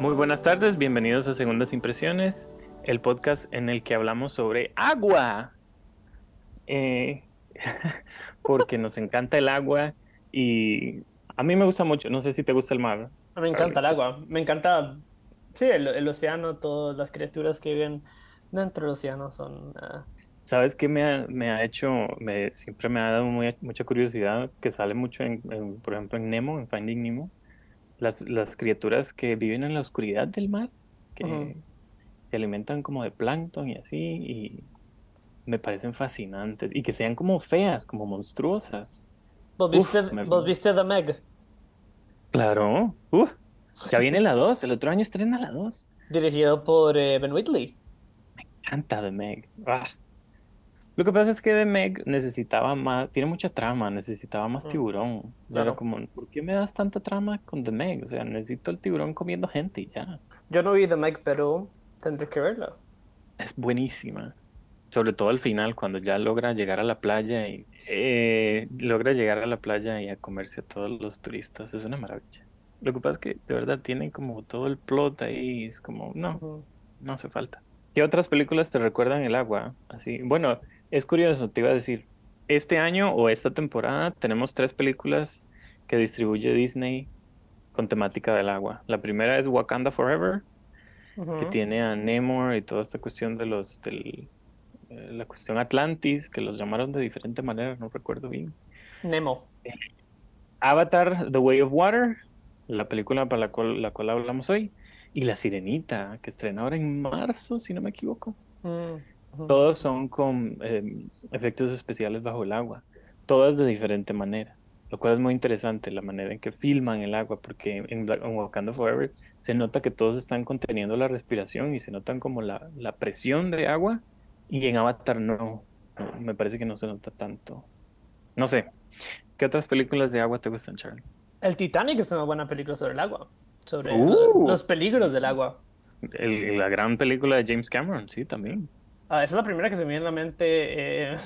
Muy buenas tardes, bienvenidos a Segundas Impresiones, el podcast en el que hablamos sobre agua. Eh, porque nos encanta el agua y a mí me gusta mucho, no sé si te gusta el mar. Me encanta el agua, me encanta, sí, el, océano, todas las criaturas que viven dentro del océano son... ah, ¿Sabes qué me ha, me ha hecho? Me, siempre me ha dado muy- mucha curiosidad que sale mucho, en, en, por ejemplo, en Nemo, en Finding Nemo, las, las criaturas que viven en la oscuridad del mar, que se alimentan como de plancton y así, y me parecen fascinantes, y que sean como feas, como monstruosas. ¿Vos Uf, viste, me- vos viste The Meg? Claro, uf, ya viene la 2, el otro año estrena la 2. Dirigido por eh, Ben Whitley. Canta The Meg. Ah. Lo que pasa es que The Meg necesitaba más, tiene mucha trama, necesitaba más Mm, tiburón. O sea, Era claro. como, ¿por qué me das tanta trama con The Meg? O sea, necesito el tiburón comiendo gente y ya. Yo no vi The Meg, pero tendré que verla. Es buenísima. Sobre todo al final, cuando ya logra llegar a la playa y eh, logra llegar a la playa y a comerse a todos los turistas. Es una maravilla. Lo que pasa es que de verdad tiene como todo el plot ahí. Es como, no, no hace falta. ¿Qué otras películas te recuerdan el agua? Así, bueno, es curioso, te iba a decir, este año o esta temporada tenemos tres películas que distribuye Disney con temática del agua. La primera es Wakanda Forever, que tiene a Namor y toda esta cuestión de los, del, eh, la cuestión Atlantis, que los llamaron de diferente manera, no recuerdo bien. Nemo. Avatar, The Way of Water, la película para la cual, la cual hablamos hoy, y La Sirenita, que estrena ahora en marzo, si no me equivoco. Mm, Todos son con eh, efectos especiales bajo el agua, todas de diferente manera, lo cual es muy interesante la manera en que filman el agua, porque en, Black- en Wakanda Forever se nota que todos están conteniendo la respiración y se notan como la, la presión de agua, y en Avatar no, no, me parece que no se nota tanto. No sé, ¿qué otras películas de agua te gustan, Charlie? El Titanic es una buena película sobre el agua. Sobre Uh. lo- los peligros del agua. El- la gran película de James Cameron, sí, también. Ah, esa es la primera que se me viene a la mente. eh,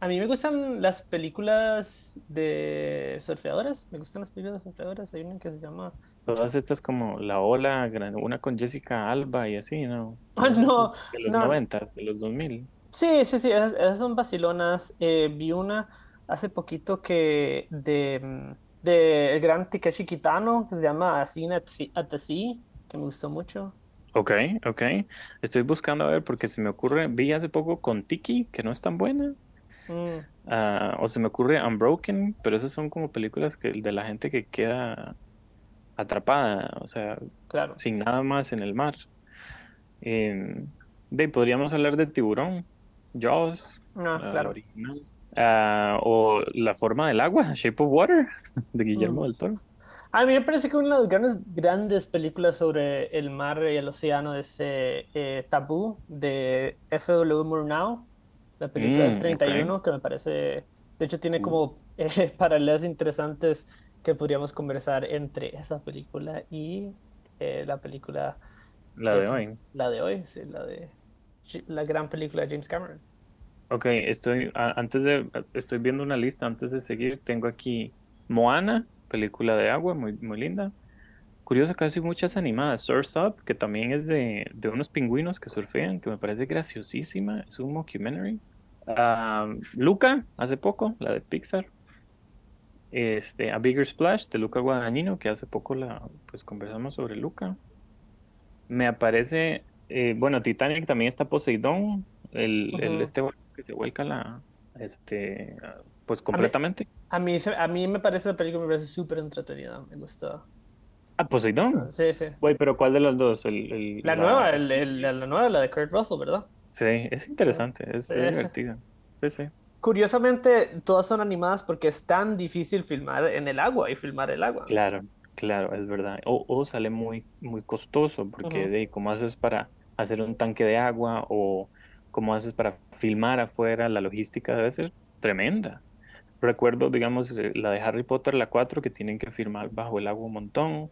A mí me gustan las películas de surfeadoras. Me gustan las películas de surfeadoras. Hay una que se llama. Todas estas como La Ola, una con Jessica Alba y así, ¿no? Ah, De los no. noventas, de los 2000. Sí, sí, sí, esas, esas son vacilonas. Eh, vi una hace poquito que de, mm, de el gran Takeshi Kitano que se llama A Scene at at the Sea, que me gustó mucho. Ok, ok. Estoy buscando a ver porque se me ocurre, vi hace poco con Tiki, que no es tan buena. Mm, ah, o se me ocurre Unbroken, pero esas son como películas que, de la gente que queda atrapada, o sea, claro. sin nada más en el mar. Em, de, podríamos hablar de Tiburón, Jaws, la claro. original. Ah, o La forma del agua, Shape of Water, de Guillermo Mm. del Toro. A mí me parece que una de las grandes, grandes películas sobre el mar y el océano es eh, eh, Tabú de F.W. Murnau, la película Mm, del ok. 31, que me parece, de hecho tiene Mm. como eh, paralelas interesantes que podríamos conversar entre esa película y eh, la película, La de hoy. la de hoy, sí, la de la gran película de James Cameron. Ok, estoy, antes de, estoy viendo una lista antes de seguir. Tengo aquí Moana, película de agua, muy, muy linda. Que hay muchas animadas. Surf's Up, que también es de, de unos pingüinos que surfean, que me parece graciosísima. Es un mockumentary. Ah, Luca, hace poco, la de Pixar. Este, A Bigger Splash, de Luca Guadagnino, que hace poco la, pues conversamos sobre Luca. Me aparece, eh, bueno, Titanic también está Poseidón, el, este que se vuelca la, este, pues completamente. A mí, se- a mí me parece la película, me parece súper entretenida, me gustó. Ah, Poseidón. Sí, sí. Güey, pero ¿cuál de los dos? El, el- La nueva, el- el- la, la nueva, la de Kurt Russell, ¿verdad? Sí, es interesante, es, divertida. Sí, sí. Curiosamente, todas son animadas porque es tan difícil filmar en el agua y filmar el agua. Claro, claro, es verdad. O, o sale muy, muy costoso, porque de cómo haces para hacer un tanque de agua o cómo haces para filmar afuera, la logística debe ser tremenda. Recuerdo, digamos, eh, la de Harry Potter, la 4, que tienen que filmar bajo el agua un montón.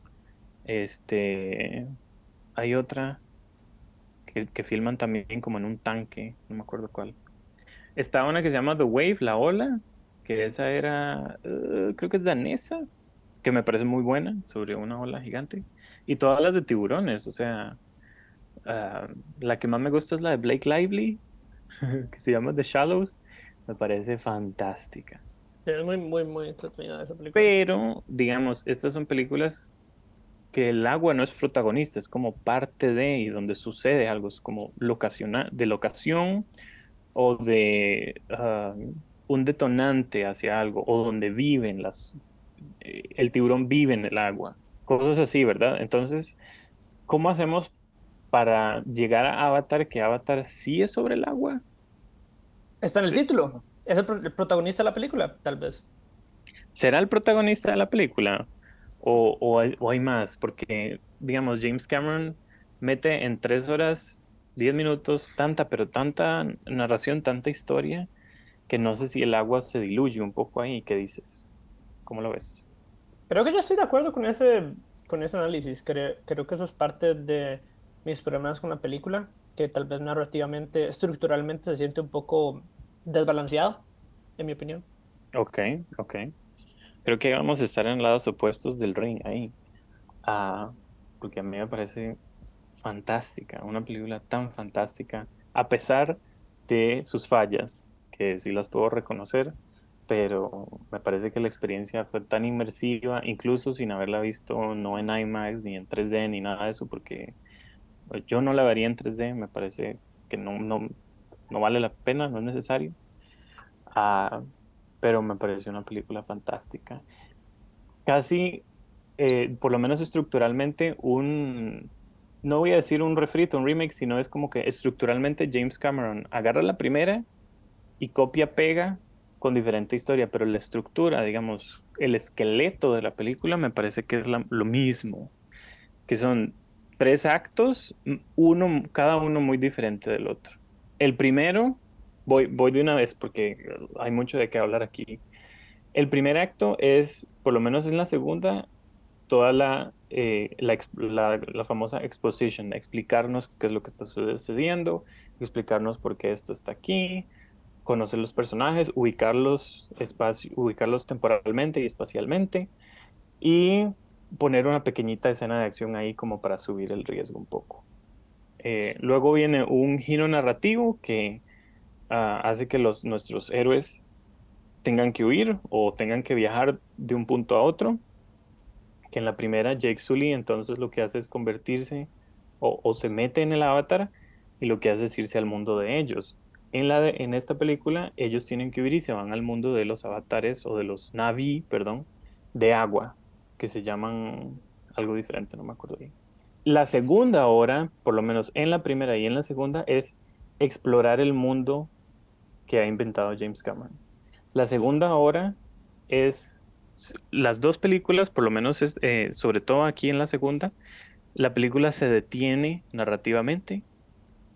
Este, hay otra que, que filman también como en un tanque, no me acuerdo cuál. Está una que se llama The Wave, la ola, que esa era, eh, creo que es danesa. que me parece muy buena, sobre una ola gigante. Y todas las de tiburones, o sea, ah, la que más me gusta es la de Blake Lively, que se llama The Shallows, me parece fantástica. Es muy, muy, muy entretenida esa película. Pero, digamos, estas son películas que el agua no es protagonista, es como parte de y donde sucede algo, es como locación, de locación o de ah, un detonante hacia algo, o donde viven las, eh, el tiburón vive en el agua, cosas así, ¿verdad? Entonces, ¿cómo hacemos para llegar a Avatar, que Avatar sí es sobre el agua? Está en el título. Es el, protagonista de la película, tal vez. ¿Será el protagonista de la película? O, o, hay, más, porque, digamos, James Cameron mete en tres horas, diez minutos, tanta, pero tanta narración, tanta historia, que no sé si el agua se diluye un poco ahí. ¿Qué dices? ¿Cómo lo ves? Creo que yo estoy de acuerdo con ese, con ese análisis. Creo, creo que eso es parte de mis problemas con la película, que tal vez narrativamente, estructuralmente se siente un poco desbalanceado, en mi opinión. Ok, ok. Creo que vamos a estar en lados opuestos del ring ahí. Ah, porque a mí me parece fantástica, una película tan fantástica, a pesar de sus fallas, que sí las puedo reconocer, pero me parece que la experiencia fue tan inmersiva, incluso sin haberla visto no en IMAX ni en 3D ni nada de eso, porque yo no la vería en 3D, me parece que no, no vale la pena, no es necesario. Ah, pero me pareció una película fantástica. Casi, eh, por lo menos estructuralmente, un, no voy a decir un refrito, un remake, sino es como que estructuralmente James Cameron agarra la primera y copia, pega con diferente historia, pero la estructura, digamos, el esqueleto de la película me parece que es lo mismo, que son tres actos, uno, cada uno muy diferente del otro. El primero, voy, voy de una vez porque hay mucho de qué hablar aquí. El primer acto es, por lo menos en la segunda, toda la, eh, la, famosa exposition, explicarnos qué es lo que está sucediendo, explicarnos por qué esto está aquí, conocer los personajes, ubicarlos, ubicarlos temporalmente y espacialmente y poner una pequeñita escena de acción ahí como para subir el riesgo un poco. Eh, luego viene un giro narrativo que ah, hace que los, nuestros héroes tengan que huir o tengan que viajar de un punto a otro. Que en la primera Jake Sully entonces lo que hace es convertirse o, se mete en el avatar y lo que hace es irse al mundo de ellos. En, la en esta película ellos tienen que huir y se van al mundo de los avatares o de los Navi, perdón, de agua, que se llaman algo diferente, no me acuerdo bien. La segunda hora, por lo menos en la primera y en la segunda, es explorar el mundo que ha inventado James Cameron. La segunda hora es las dos películas, por lo menos eh, sobre todo aquí en la segunda, la película se detiene narrativamente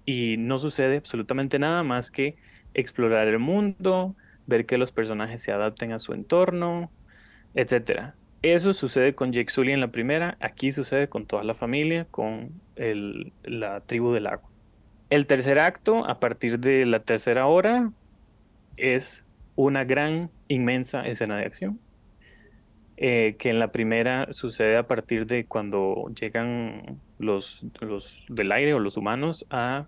y no sucede absolutamente nada más que explorar el mundo, ver que los personajes se adapten a su entorno, etc. Eso sucede con Jake Sully en la primera, aquí sucede con toda la familia, con la tribu del agua. El tercer acto, a partir de la tercera hora, es una gran, inmensa escena de acción. Eh, que en la primera sucede a partir de cuando llegan los, los del aire o los humanos a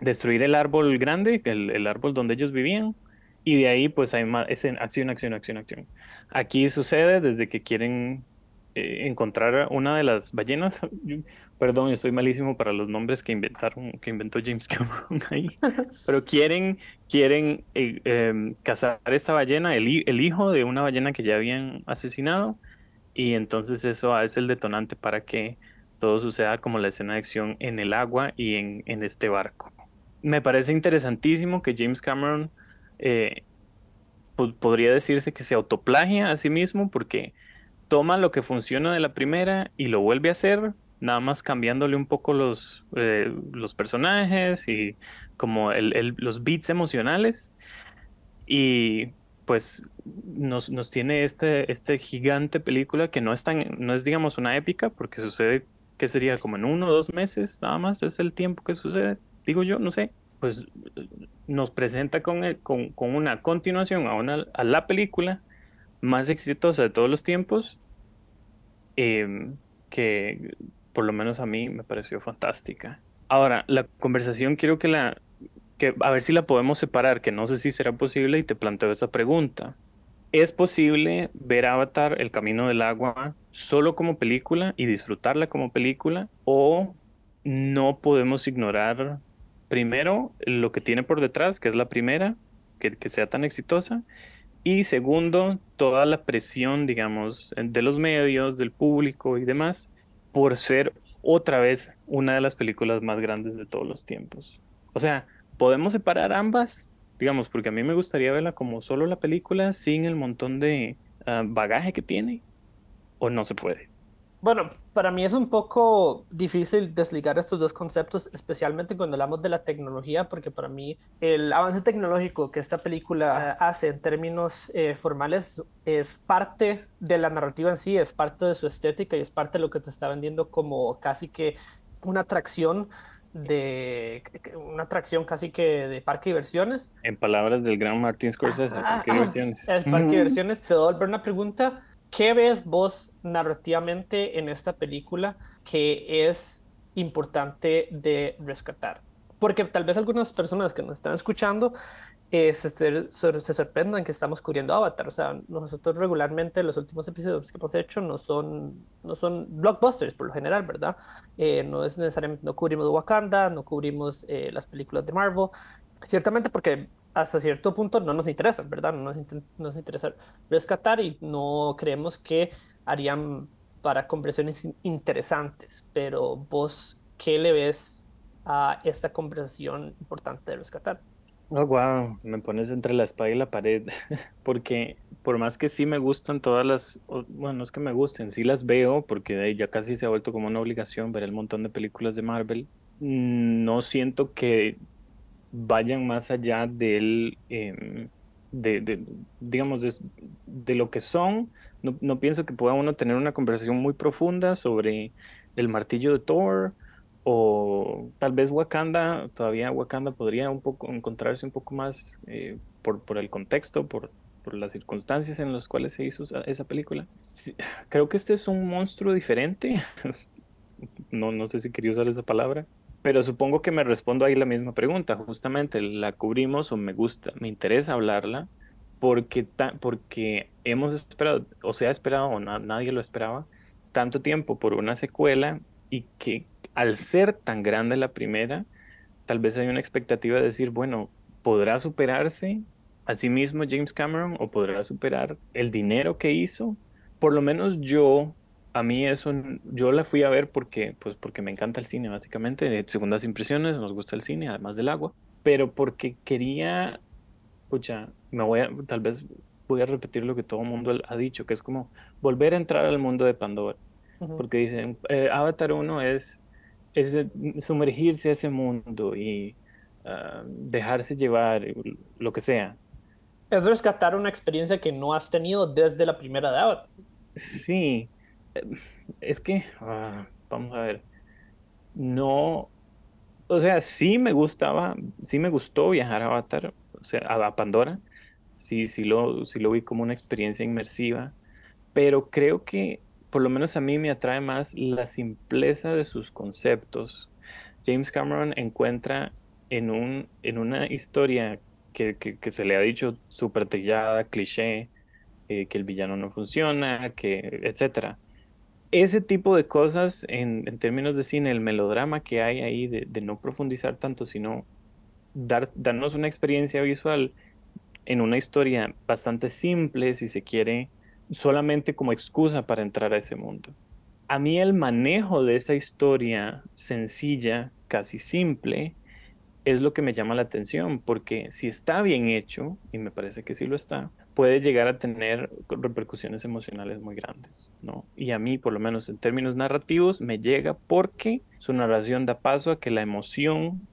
destruir el árbol grande, el, árbol donde ellos vivían, y de ahí pues hay más, es en acción, acción, acción, acción. Aquí sucede desde que quieren eh, encontrar una de las ballenas, perdón, estoy malísimo para los nombres que inventaron, que inventó James Cameron ahí, pero quieren, quieren eh, em, cazar esta ballena, el, el hijo de una ballena que ya habían asesinado, y entonces eso es el detonante para que todo suceda como la escena de acción en el agua y en, en este barco. Me parece interesantísimo que James Cameron eh, podría decirse que se autoplagia a sí mismo porque toma lo que funciona de la primera y lo vuelve a hacer, nada más cambiándole un poco los, eh, los personajes y como los beats emocionales. Y pues nos, nos, tiene este, este gigante película que no es tan, no es digamos una épica, porque sucede que sería como en uno o dos meses, nada más es el tiempo que sucede digo yo, no sé, pues nos presenta con, con, con, una continuación a, una, a la película más exitosa de todos los tiempos em, que por lo menos a mí me pareció fantástica. Ahora, la conversación quiero que la, que a ver si la podemos separar, que no sé si será posible y te planteo esa pregunta. ¿Es posible ver Avatar, El Camino del Agua, solo como película y disfrutarla como película? ¿O no podemos ignorar primero lo que tiene por detrás, que es la primera, que, sea tan exitosa? Y segundo, toda la presión, digamos, de los medios, del público y demás, por ser otra vez una de las películas más grandes de todos los tiempos. O sea, ¿podemos separar ambas? digamos, porque a mí me gustaría verla como solo la película sin el montón de ah, bagaje que tiene, o no se puede. Bueno, para mí es un poco difícil desligar estos dos conceptos, especialmente cuando hablamos de la tecnología, porque para mí el avance tecnológico que esta película hace en términos eh, formales es parte de la narrativa en sí, es parte de su estética y es parte de lo que te está vendiendo como casi que una atracción de una atracción casi que de parque de diversiones. En palabras del gran Martin Scorsese, parque de diversiones. El parque de diversiones. Te doy una pregunta. ¿Qué ves vos narrativamente en esta película que es importante de rescatar? Porque tal vez algunas personas que nos están escuchando eh, se, se, sorprendan que estamos cubriendo Avatar. O sea, nosotros regularmente los últimos episodios que hemos hecho no son, no son blockbusters por lo general, ¿verdad? Eh, no es necesariamente, no cubrimos Wakanda, no cubrimos eh, las películas de Marvel, ciertamente porque hasta cierto punto no nos interesan, ¿verdad? No nos, nos interesa rescatar y no creemos que harían para conversaciones interesantes, pero vos, ¿qué le ves a esta conversación importante de rescatar? Oh, wow, me pones entre la espada y la pared, porque por más que sí me gustan todas las, bueno, no es que me gusten, sí las veo, porque ya casi se ha vuelto como una obligación ver el montón de películas de Marvel, no siento que vayan más allá del, em, de, digamos, de, lo que son. No, no pienso que pueda uno tener una conversación muy profunda sobre el martillo de Thor o tal vez Wakanda, todavía Wakanda podría un poco encontrarse un poco más eh, por, el contexto, por, por, las circunstancias en las cuales se hizo esa película. creo que este es un monstruo diferente. no, no sé si quería usar esa palabra, pero supongo que me respondo ahí la misma pregunta. Justamente la cubrimos o me gusta, me interesa hablarla porque, porque hemos esperado, o se ha esperado, o nadie lo esperaba, tanto tiempo por una secuela y que al ser tan grande la primera, tal vez hay una expectativa de decir, bueno, ¿podrá superarse a sí mismo James Cameron o podrá superar el dinero que hizo? Por lo menos yo, a mí eso, yo la fui a ver porque, pues porque me encanta el cine, básicamente, segundas impresiones, nos gusta el cine, además del agua, pero porque quería, escucha, me voy a, tal vez voy a repetir lo que todo el mundo ha dicho, que es como volver a entrar al mundo de Pandora. Porque dicen, eh, Avatar 1 es es sumergirse a ese mundo y ah, dejarse llevar, lo que sea. Es rescatar una experiencia que no has tenido desde la primera edad. Sí, es que, ah, vamos a ver, no, o sea, sí me gustaba, sí me gustó viajar a Avatar, o sea, a Pandora, sí, sí lo, sí lo vi como una experiencia inmersiva, pero creo que por lo menos a mí me atrae más la simpleza de sus conceptos. James Cameron encuentra en, un, en una historia que, se le ha dicho súper tallada, cliché, eh, que el villano no funciona, que, etc. Ese tipo de cosas en, términos de cine, el melodrama que hay ahí de, no profundizar tanto, sino dar, darnos una experiencia visual en una historia bastante simple, si se quiere, solamente como excusa para entrar a ese mundo. A mí el manejo de esa historia sencilla, casi simple, es lo que me llama la atención, porque si está bien hecho, y me parece que sí lo está, puede llegar a tener repercusiones emocionales muy grandes, ¿no? Y a mí, por lo menos en términos narrativos, me llega porque su narración da paso a que la emoción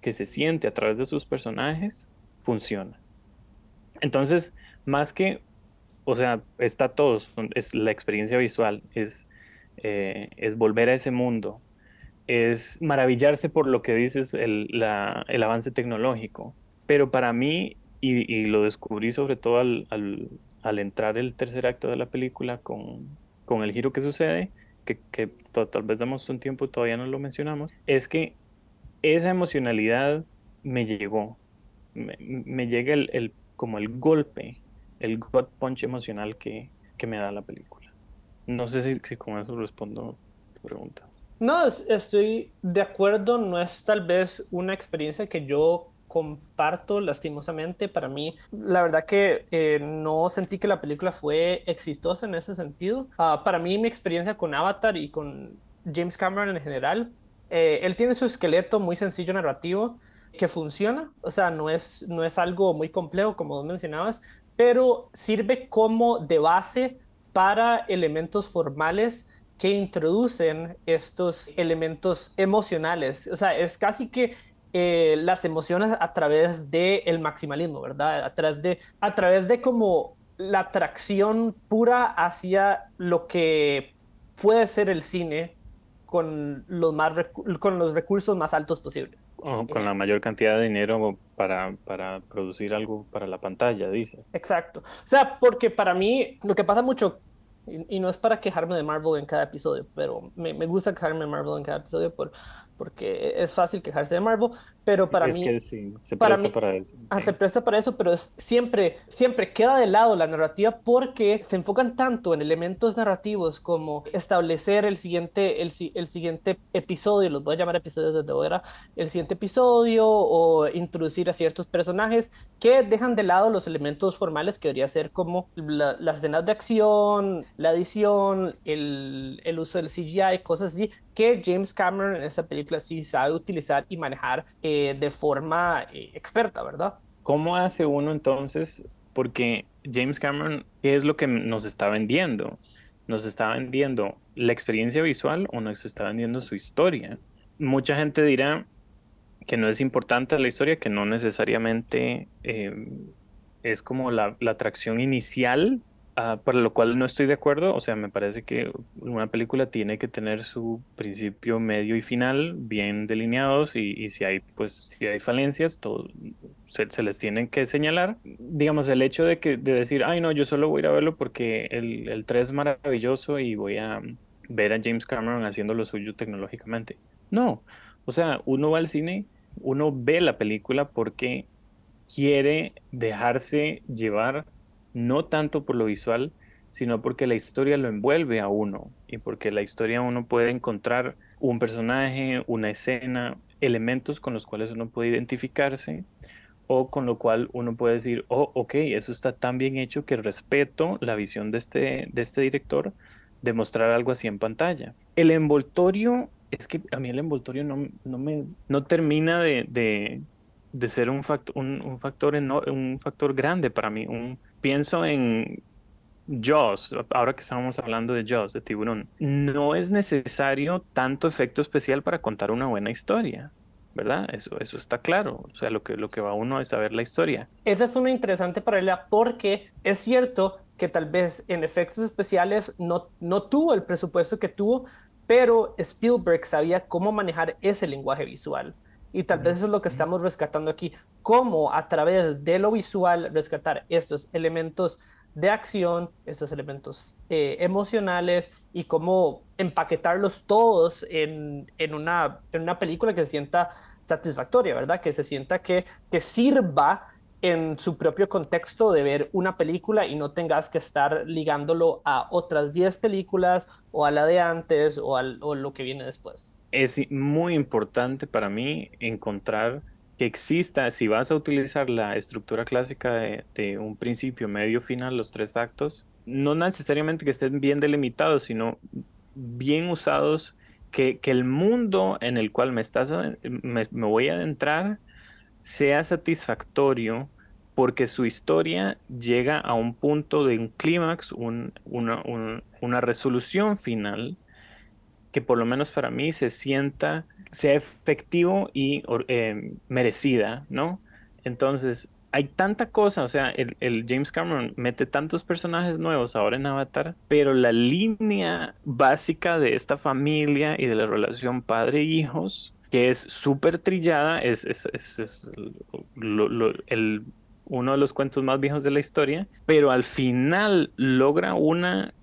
que se siente a través de sus personajes funciona. Entonces, más que o sea, está todo, es la experiencia visual, es, eh, es volver a ese mundo, es maravillarse por lo que dices, el, el avance tecnológico. Pero para mí, y, lo descubrí sobre todo al, al, al, entrar el tercer acto de la película con, con el giro que sucede, que, que tal vez damos un tiempo, todavía no lo mencionamos, es que esa emocionalidad me llegó, me, llega el, como el golpe, el gut punch emocional que, que me da la película. No sé si, si con eso respondo tu pregunta. No, estoy de acuerdo, no es tal vez una experiencia que yo comparto lastimosamente. Para mí, la verdad que eh, no sentí que la película fue exitosa en ese sentido. Ah, para mí, mi experiencia con Avatar y con James Cameron en general, eh, él tiene su esqueleto muy sencillo narrativo que funciona, o sea, no es, no es algo muy complejo como mencionabas, pero sirve como de base para elementos formales que introducen estos elementos emocionales. O sea, es casi que eh, las emociones a través del maximalismo, ¿verdad? A través de, a través de como la atracción pura hacia lo que puede ser el cine con los, más con los recursos más altos posibles. con la mayor cantidad de dinero para, para producir algo para la pantalla, dices. Exacto. O sea, porque para mí lo que pasa mucho y, no es para quejarme de Marvel en cada episodio, pero me, me, gusta quejarme de Marvel en cada episodio por, porque es fácil quejarse de Marvel, pero para es mí... Que sí, se para presta para eso. Ah, se presta para eso, pero es, siempre, siempre queda de lado la narrativa porque se enfocan tanto en elementos narrativos como establecer el siguiente, el, el siguiente episodio, los voy a llamar episodios desde ahora, el siguiente episodio o introducir a ciertos personajes que dejan de lado los elementos formales que debería ser como las escenas de acción, la edición, el, el uso del CGI, cosas así, que James Cameron en esa película sí sabe utilizar y manejar eh, de forma eh, experta, ¿verdad? ¿Cómo hace uno entonces? Porque James Cameron, ¿qué es lo que nos está vendiendo? ¿Nos está vendiendo la experiencia visual o nos está vendiendo su historia? Mucha gente dirá que no es importante la historia, que no necesariamente eh, es como la, la atracción inicial Ah, para lo cual no estoy de acuerdo. O sea, me parece que una película tiene que tener su principio, medio y final bien delineados y, si hay, pues, si hay falencias, todo, se, les tienen que señalar. Digamos, el hecho de, que, de decir, ay, no, yo solo voy a ir a verlo porque el, el 3 es maravilloso y voy a ver a James Cameron haciendo lo suyo tecnológicamente. No, o sea, uno va al cine, uno ve la película porque quiere dejarse llevar no tanto por lo visual, sino porque la historia lo envuelve a uno y porque la historia uno puede encontrar un personaje, una escena, elementos con los cuales uno puede identificarse o con lo cual uno puede decir, oh, ok, eso está tan bien hecho que respeto la visión de este, de este director de mostrar algo así en pantalla. El envoltorio, es que a mí el envoltorio no, no me, no termina de, de, ser un, factor, un, factor un factor grande para mí, un, pienso en Jaws, ahora que estamos hablando de Jaws, de tiburón, no es necesario tanto efecto especial para contar una buena historia. ¿verdad? Eso, eso está claro. O sea, lo que, lo que va uno es saber la historia. Esa es una interesante paralela porque es cierto que tal vez en efectos especiales no, no tuvo el presupuesto que tuvo, pero Spielberg sabía cómo manejar ese lenguaje visual. Y tal vez eso es lo que estamos rescatando aquí, cómo a través de lo visual rescatar estos elementos de acción, estos elementos eh, emocionales y cómo empaquetarlos todos en, en, una, en una película que se sienta satisfactoria, ¿verdad? Que se sienta que, que sirva en su propio contexto de ver una película y no tengas que estar ligándolo a otras 10 películas o a la de antes o a lo que viene después es muy importante para mí encontrar que exista, si vas a utilizar la estructura clásica de, un principio, medio, final, los tres actos, no necesariamente que estén bien delimitados, sino bien usados, que, el mundo en el cual me, estás, me, voy a adentrar sea satisfactorio porque su historia llega a un punto de un clímax, una, una resolución final que por lo menos para mí se sienta, sea efectivo y eh, merecida, ¿no? Entonces, hay tanta cosa, o sea, el, James Cameron mete tantos personajes nuevos ahora en Avatar, pero la línea básica de esta familia y de la relación padre-hijos, que es súper trillada, es, es, el, uno de los cuentos más viejos de la historia, pero al final logra una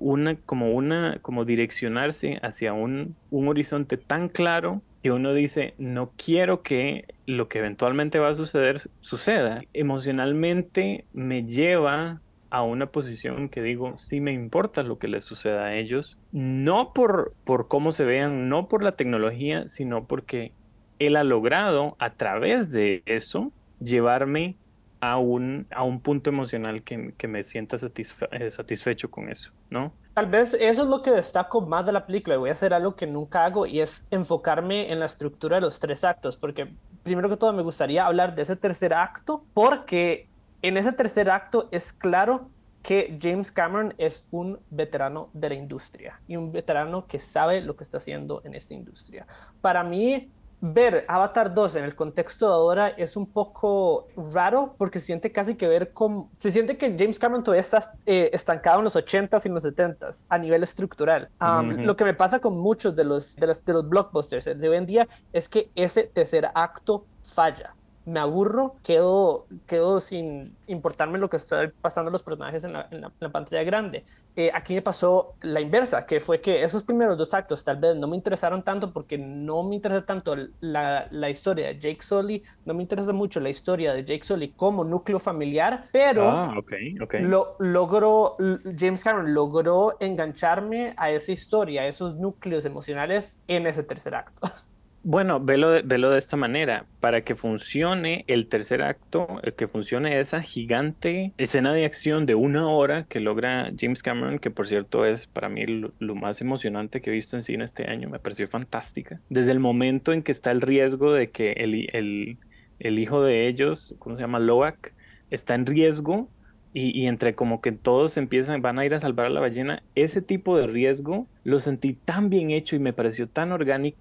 una, como una, como direccionarse hacia un, un horizonte tan claro que uno dice, no quiero que lo que eventualmente va a suceder suceda. Emocionalmente me lleva a una posición que digo, sí me importa lo que les suceda a ellos, no por, por cómo se vean, no por la tecnología, sino porque él ha logrado a través de eso llevarme a un, a un punto emocional que, que me sienta eh, satisfecho con eso, ¿no? Tal vez eso es lo que destaco más de la película. Voy a hacer algo que nunca hago y es enfocarme en la estructura de los tres actos, porque primero que todo me gustaría hablar de ese tercer acto, porque en ese tercer acto es claro que James Cameron es un veterano de la industria y un veterano que sabe lo que está haciendo en esta industria. Para mí, ver Avatar 2 en el contexto de ahora es un poco raro porque se siente casi que ver con... Se siente que James Cameron todavía está eh, estancado en los 80s y en los 70s a nivel estructural. Lo que me pasa con muchos de los, de los, de los blockbusters de hoy en día es que ese tercer acto falla me aburro, quedo, quedo sin importarme lo que está pasando los personajes en la, en la, pantalla grande. Eh, aquí me pasó la inversa, que fue que esos primeros dos actos tal vez no me interesaron tanto porque no me interesa tanto la, la historia de Jake Sully, no me interesa mucho la historia de Jake Sully como núcleo familiar, pero ah, okay, okay. Lo, logró, James Cameron logró engancharme a esa historia, a esos núcleos emocionales en ese tercer acto. Bueno, velo de, de esta manera. Para que funcione el tercer acto, eh, que funcione esa gigante escena de acción de una hora que logra James Cameron, que por cierto es para mí lo, más emocionante que he visto en cine este año, me pareció fantástica. Desde el momento en que está el riesgo de que el, el, hijo de ellos, ¿cómo se llama? Loak, está en riesgo y, y, entre como que todos empiezan, van a ir a salvar a la ballena, ese tipo de riesgo lo sentí tan bien hecho y me pareció tan orgánico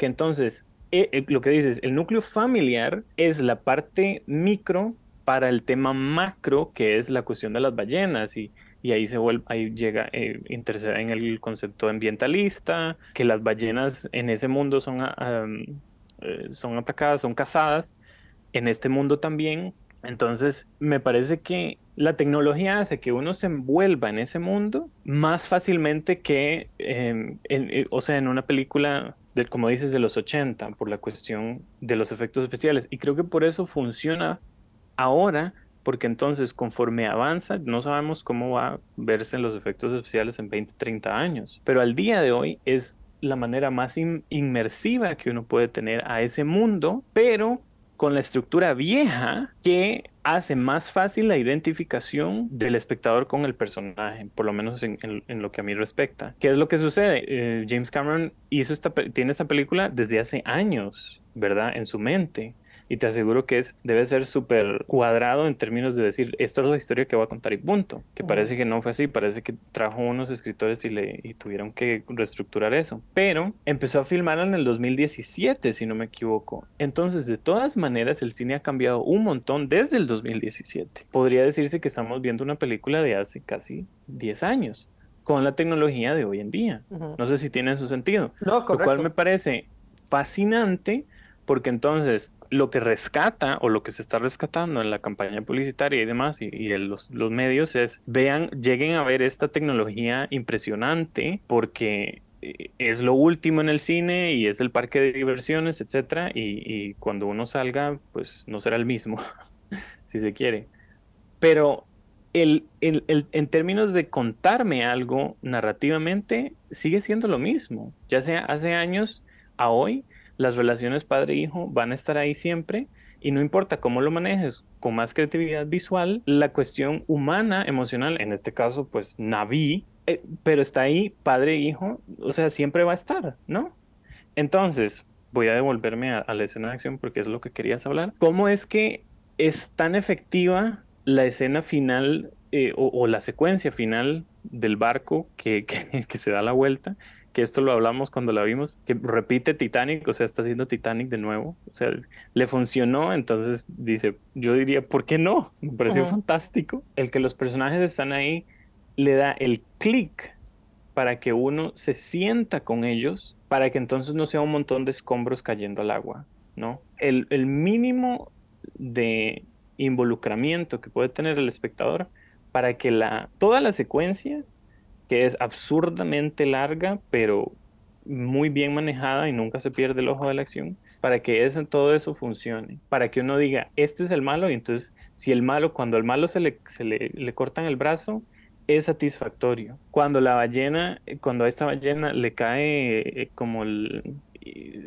que entonces eh, eh, lo que dices, el núcleo familiar es la parte micro para el tema macro, que es la cuestión de las ballenas, y, y ahí se vuelve, ahí llega, eh, en el concepto ambientalista, que las ballenas en ese mundo son, ah, eh, son atacadas, son cazadas, en este mundo también. Entonces, me parece que la tecnología hace que uno se envuelva en ese mundo más fácilmente que, em, o sea, en una película como dices, de los 80, por la cuestión de los efectos especiales. Y creo que por eso funciona ahora, porque entonces conforme avanza, no sabemos cómo va a verse en los efectos especiales en 20, 30 años. Pero al día de hoy es la manera más inmersiva que uno puede tener a ese mundo, pero con la estructura vieja que hace más fácil la identificación del espectador con el personaje, por lo menos en, lo que a mí respecta. ¿Qué es lo que sucede? Eh, James Cameron hizo esta, tiene esta película desde hace años, ¿verdad? En su mente y te aseguro que es, debe ser súper cuadrado en términos de decir, esta es la historia que voy a contar y punto. Que parece que no fue así, parece que trajo unos escritores y, le, y tuvieron que reestructurar eso. Pero empezó a filmar en el 2017, si no me equivoco. Entonces, de todas maneras, el cine ha cambiado un montón desde el 2017. Podría decirse que estamos viendo una película de hace casi 10 años con la tecnología de hoy en día. No sé si tiene su sentido. No. Lo cual me parece fascinante porque entonces lo que rescata o lo que se está rescatando en la campaña publicitaria y demás y, en los, medios es vean, lleguen a ver esta tecnología impresionante porque eh, es lo último en el cine y es el parque de diversiones, etcétera, y, y cuando uno salga, pues no será el mismo, si se quiere. Pero el, el, el, en términos de contarme algo narrativamente, sigue siendo lo mismo. Ya sea hace años a hoy, las relaciones padre-hijo van a estar ahí siempre y no importa cómo lo manejes con más creatividad visual, la cuestión humana, emocional, en este caso, pues Naví, eh, pero está ahí padre-hijo, o sea, siempre va a estar, ¿no? Entonces, voy a devolverme a, la escena de acción porque es lo que querías hablar. ¿Cómo es que es tan efectiva la escena final eh, o, la secuencia final del barco que, que se da la vuelta? Que esto lo hablamos cuando la vimos, que repite Titanic, o sea, está haciendo Titanic de nuevo, o sea, le funcionó, entonces dice, yo diría, ¿por qué no? Me pareció fantástico. El que los personajes están ahí le da el clic para que uno se sienta con ellos, para que entonces no sea un montón de escombros cayendo al agua, ¿no? El, el mínimo de involucramiento que puede tener el espectador para que la, toda la secuencia que es absurdamente larga, pero muy bien manejada y nunca se pierde el ojo de la acción, para que eso, todo eso funcione, para que uno diga, este es el malo, y entonces si el malo, cuando al malo se le, se le, le cortan el brazo, es satisfactorio. Cuando la ballena, cuando a esta ballena le cae eh, como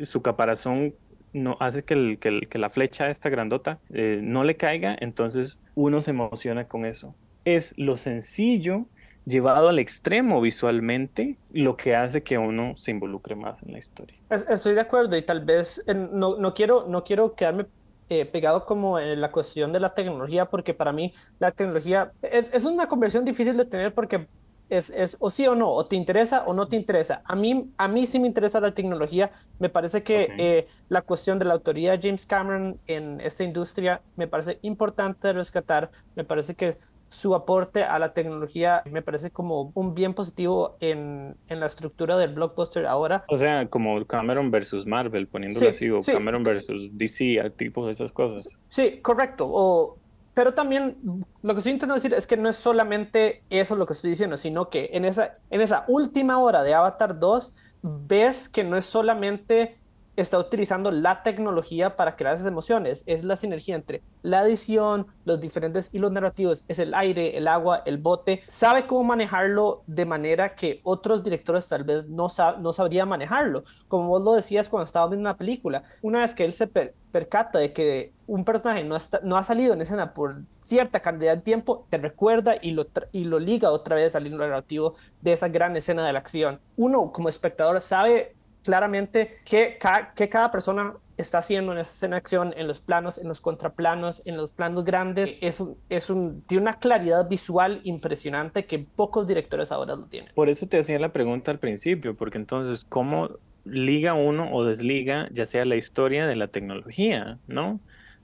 su caparazón no hace que la flecha esta grandota eh, no le caiga, entonces uno se emociona con eso. Es lo sencillo llevado al extremo visualmente lo que hace que uno se involucre más en la historia. Estoy de acuerdo y tal vez no, no, quiero, no quiero quedarme eh, pegado como en la cuestión de la tecnología porque para mí la tecnología es, es una conversión difícil de tener porque es, es, o sí o no, o te interesa o no te interesa. A mí, a mí sí me interesa la tecnología. Me parece que eh, la cuestión de la autoría de James Cameron en esta industria me parece importante rescatar. Me parece que su aporte a la tecnología me parece como un bien positivo en, en la estructura del blockbuster ahora. O sea, como Cameron versus Marvel, poniéndolo así, o Cameron versus DC, tipo de esas cosas. Sí, correcto. O pero también lo que estoy intentando decir es que no es solamente eso lo que estoy diciendo, sino que en esa, en esa última hora de Avatar 2 ves que no es solamente está utilizando la tecnología para crear esas emociones. Es la sinergia entre la edición, los diferentes hilos narrativos, es el aire, el agua, el bote. Sabe cómo manejarlo de manera que otros directores tal vez no, no sabrían manejarlo. Como vos lo decías cuando estábamos viendo una película, una vez que él se percata de que un personaje no ha salido en escena por cierta cantidad de tiempo, te recuerda y lo, y lo liga otra vez al hilo narrativo de esa gran escena de la acción. Uno como espectador sabe claramente qué, cada persona está haciendo en esa escena de acción, en los planos, en los contraplanos, en los planos grandes. Es, es un, tiene una claridad visual impresionante que pocos directores ahora lo tienen. Por eso te hacía la pregunta al principio, porque entonces, ¿cómo liga uno o desliga ya sea la historia de la tecnología, ¿no?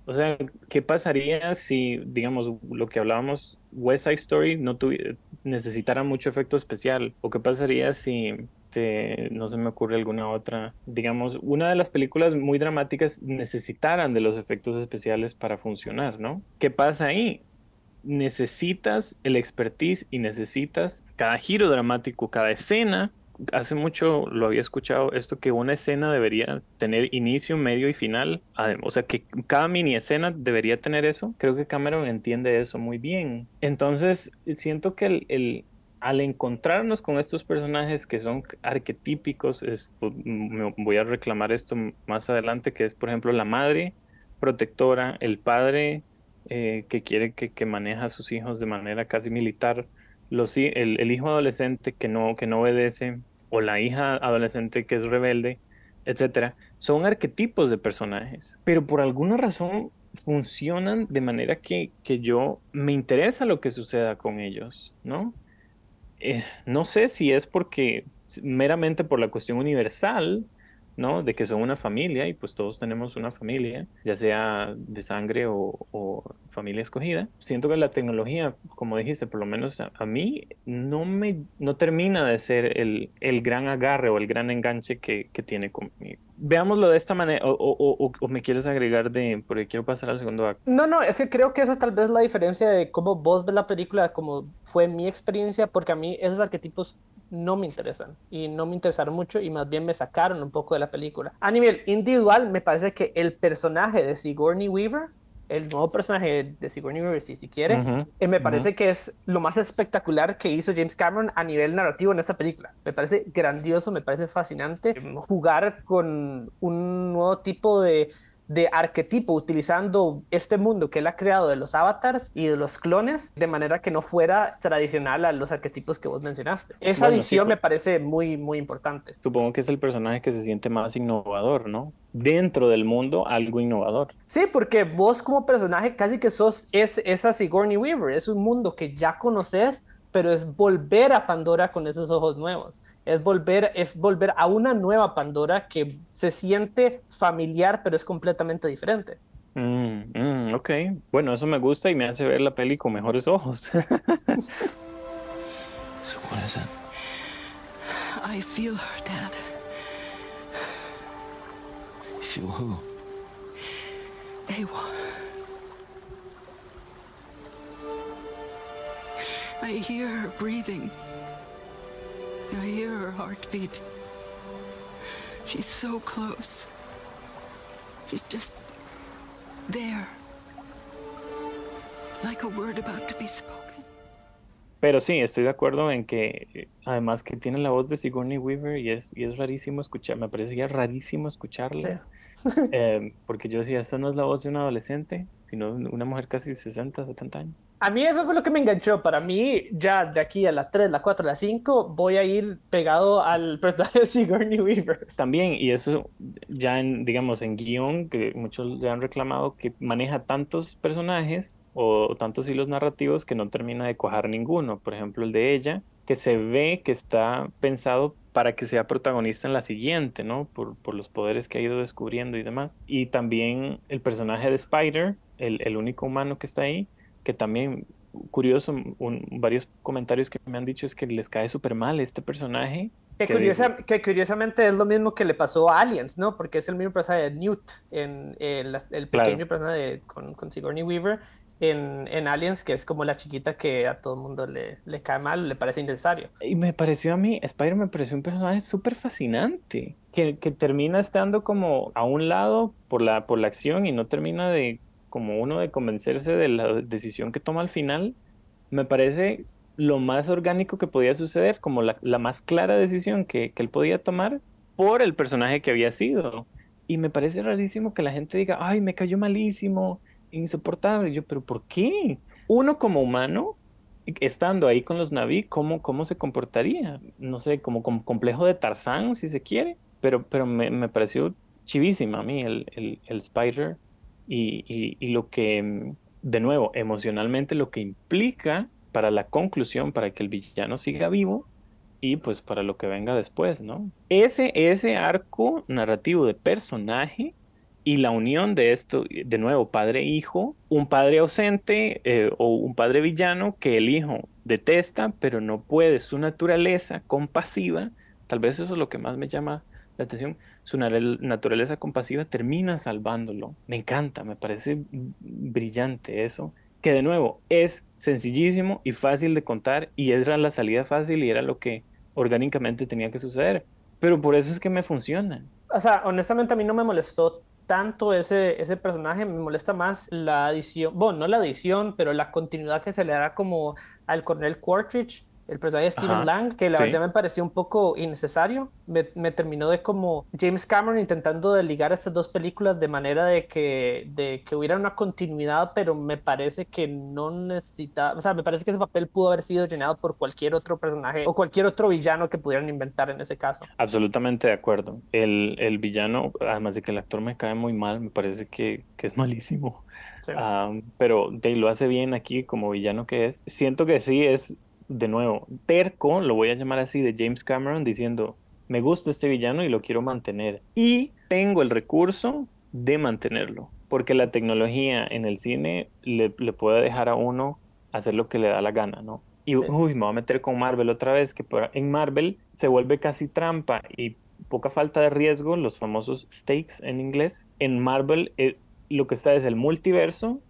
O sea, ¿qué pasaría si, digamos, lo que hablábamos, West Side Story no necesitara mucho efecto especial? ¿O qué pasaría si este, no se me ocurre alguna otra. Digamos, una de las películas muy dramáticas necesitaran de los efectos especiales para funcionar, ¿no? ¿Qué pasa ahí? Necesitas el expertise y necesitas cada giro dramático, cada escena. Hace mucho lo había escuchado esto que una escena debería tener inicio, medio y final. O sea, que cada mini escena debería tener eso. Creo que Cameron entiende eso muy bien. Entonces, siento que el al encontrarnos con estos personajes que son arquetípicos, es, pues, voy a reclamar esto más adelante, que es por ejemplo la madre protectora, el padre eh, que quiere que, maneja a sus hijos de manera casi militar, los, el, el, hijo adolescente que no, que no obedece, o la hija adolescente que es rebelde, etcétera, son arquetipos de personajes, pero por alguna razón funcionan de manera que, que yo me interesa lo que suceda con ellos, ¿no? Eh, no sé si es porque meramente por la cuestión universal, ¿no? De que son una familia y pues todos tenemos una familia, ya sea de sangre o, familia escogida. Siento que la tecnología, como dijiste, por lo menos a, mí, no me no termina de ser el, el, gran agarre o el gran enganche que, que tiene conmigo veámoslo de esta manera, o, o, o, me quieres agregar de, porque quiero pasar al segundo acto. No, no, es que creo que esa tal vez la diferencia de cómo vos ves la película, como fue mi experiencia, porque a mí esos arquetipos no me interesan y no me interesaron mucho y más bien me sacaron un poco de la película. A nivel individual, me parece que el personaje de Sigourney Weaver el nuevo personaje de Sigourney Weaver, si, si quiere, eh, me parece que es lo más espectacular que hizo James Cameron a nivel narrativo en esta película. Me parece grandioso, me parece fascinante jugar con un nuevo tipo de de arquetipo utilizando este mundo que él ha creado de los avatars y de los clones de manera que no fuera tradicional a los arquetipos que vos mencionaste. Esa adición me parece muy, muy importante. Supongo que es el personaje que se siente más innovador, ¿no? Dentro del mundo, algo innovador. Sí, porque vos como personaje casi que sos es, esa Sigourney Weaver, es un mundo que ya conoces, pero es volver a Pandora con esos ojos nuevos. Es volver, es volver a una nueva Pandora que se siente familiar, pero es completamente diferente. Mm, mm, ok, bueno, eso me gusta y me hace ver la peli con mejores ojos. so what is it? I feel her, Dad. Feel who? Ewa. I hear her breathing. I hear her heartbeat. She's so close. She's just there. Like a word about to be spoken. Pero sí, estoy de acuerdo en que además que tiene la voz de Sigourney Weaver y es, y es rarísimo escuchar, me parecía rarísimo escucharla. Eh, porque yo decía, esto no es la voz de un adolescente, sino una mujer casi 60, 70 años. A mí eso fue lo que me enganchó. Para mí, ya de aquí a la 3, la 4, la 5, voy a ir pegado al personaje de Sigourney Weaver. También, y eso ya en, digamos, en guion, que muchos le han reclamado que maneja tantos personajes o tantos hilos narrativos que no termina de cuajar ninguno. Por ejemplo, el de ella, que se ve que está pensado para que sea protagonista en la siguiente, ¿no? Por, por los poderes que ha ido descubriendo y demás. Y también el personaje de Spider, el, el único humano que está ahí, que también, curioso, un, varios comentarios que me han dicho es que les cae súper mal este personaje. Que, curiosa, que, curiosamente es lo mismo que le pasó a Aliens, ¿no? Porque es el mismo personaje de Newt, en, el pequeño personaje con, con Sigourney Weaver, en, en, Aliens, que es como la chiquita que a todo el mundo le, le cae mal, le parece innecesario. Y me pareció a mí, Spider me pareció un personaje súper fascinante, que, que, termina estando como a un lado por la, por la acción y no termina de como uno de convencerse de la decisión que toma al final, me parece lo más orgánico que podía suceder, como la, más clara decisión que, él podía tomar por el personaje que había sido. Y me parece rarísimo que la gente diga, ay, me cayó malísimo, insoportable. yo, pero ¿por qué? Uno como humano, estando ahí con los Naví, ¿cómo, cómo se comportaría? No sé, como, complejo de Tarzán, si se quiere, pero, pero me, me pareció chivísima a mí el, el, Spider y, lo que, de nuevo, emocionalmente lo que implica para la conclusión, para que el villano siga vivo y pues para lo que venga después, ¿no? Ese, ese arco narrativo de personaje y la unión de esto, de nuevo, padre-hijo, e un padre ausente eh, o un padre villano que el hijo detesta, pero no puede, su naturaleza compasiva, tal vez eso es lo que más me llama la atención, su naturaleza compasiva termina salvándolo. Me encanta, me parece brillante eso. Que de nuevo es sencillísimo y fácil de contar y era la salida fácil y era lo que orgánicamente tenía que suceder. Pero por eso es que me funciona. O sea, honestamente a mí no me molestó tanto ese, ese personaje, me molesta más la edición, bueno, no la edición, pero la continuidad que se le da como al coronel Quartridge el personaje de Steven Lang, que la verdad me pareció un poco innecesario. Me, terminó de como James Cameron intentando de ligar estas dos películas de manera de que, de que hubiera una continuidad, pero me parece que no necesita, o sea, me parece que ese papel pudo haber sido llenado por cualquier otro personaje o cualquier otro villano que pudieran inventar en ese caso. Absolutamente de acuerdo. El, el villano, además de que el actor me cae muy mal, me parece que, que es malísimo. pero de, lo hace bien aquí como villano que es. Siento que sí es de nuevo, terco, lo voy a llamar así, de James Cameron, diciendo, me gusta este villano y lo quiero mantener. Y tengo el recurso de mantenerlo, porque la tecnología en el cine le, puede dejar a uno hacer lo que le da la gana, ¿no? Y uy, me voy a meter con Marvel otra vez, que en Marvel se vuelve casi trampa y poca falta de riesgo, los famosos stakes en inglés. En Marvel eh, lo que está es el multiverso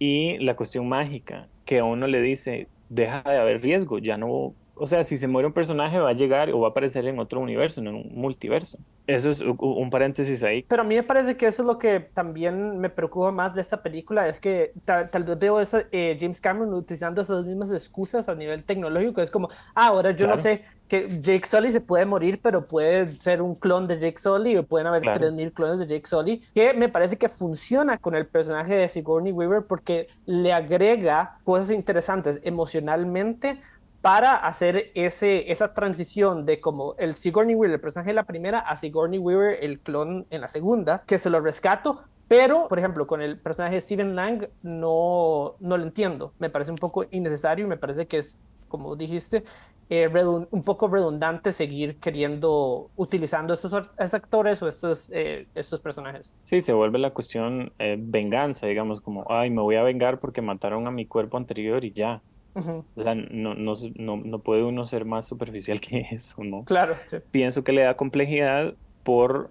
y la cuestión mágica, que a uno le dice, deja de haber riesgo, ya no, o sea, si se muere un personaje va a llegar o va a aparecer en otro universo, en un multiverso. Eso es un paréntesis ahí. Pero a mí me parece que eso es lo que también me preocupa más de esta película, es que tal, vez veo esa, eh, James Cameron utilizando esas mismas excusas a nivel tecnológico, es como, ah, ahora yo no sé que Jake Sully se puede morir, pero puede ser un clon de Jake Sully o pueden haber 3.000 clones de Jake Sully, que me parece que funciona con el personaje de Sigourney Weaver porque le agrega cosas interesantes emocionalmente para hacer ese, esa transición de como el Sigourney Weaver, el personaje de la primera, a Sigourney Weaver, el clon en la segunda, que se lo rescato, pero, por ejemplo, con el personaje de Steven Lang no, no lo entiendo. Me parece un poco innecesario y me parece que es, como dijiste, eh, un poco redundante seguir queriendo, utilizando estos, actores o estos, eh, estos personajes. Sí, se vuelve la cuestión eh, venganza, digamos, como, ay, me voy a vengar porque mataron a mi cuerpo anterior y ya no, no, no, puede uno ser más superficial que eso, ¿no? Claro. Pienso que le da complejidad por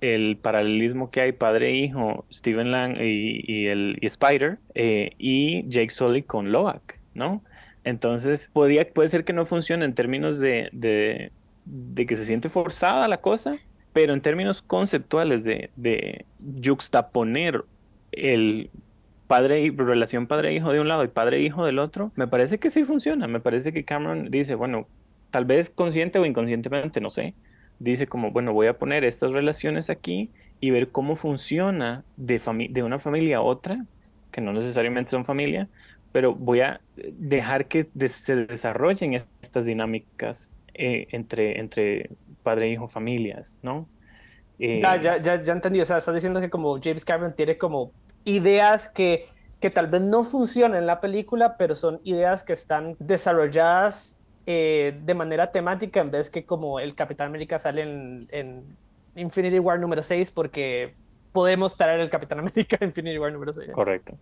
el paralelismo que hay padre-hijo, e Steven Lang y, el, Spider, eh, y Jake Sully con Loak, ¿no? Entonces, podría, puede ser que no funcione en términos de, de, de que se siente forzada la cosa, pero en términos conceptuales de, de juxtaponer el padre y relación padre-hijo de un lado y padre-hijo del otro, me parece que sí funciona. Me parece que Cameron dice, bueno, tal vez consciente o inconscientemente, no sé, dice como, bueno, voy a poner estas relaciones aquí y ver cómo funciona de, de una familia a otra, que no necesariamente son familia, pero voy a dejar que se desarrollen estas dinámicas eh, entre, entre padre, hijo, familias, ¿no? Eh, ya, ya, ya, ya entendí, o sea, estás diciendo que como James Cameron tiene como ideas que, que tal vez no funcionan en la película, pero son ideas que están desarrolladas eh, de manera temática en vez que como el Capitán América sale en, en Infinity War número 6 porque podemos traer el Capitán América Infinity War número 6. Correcto.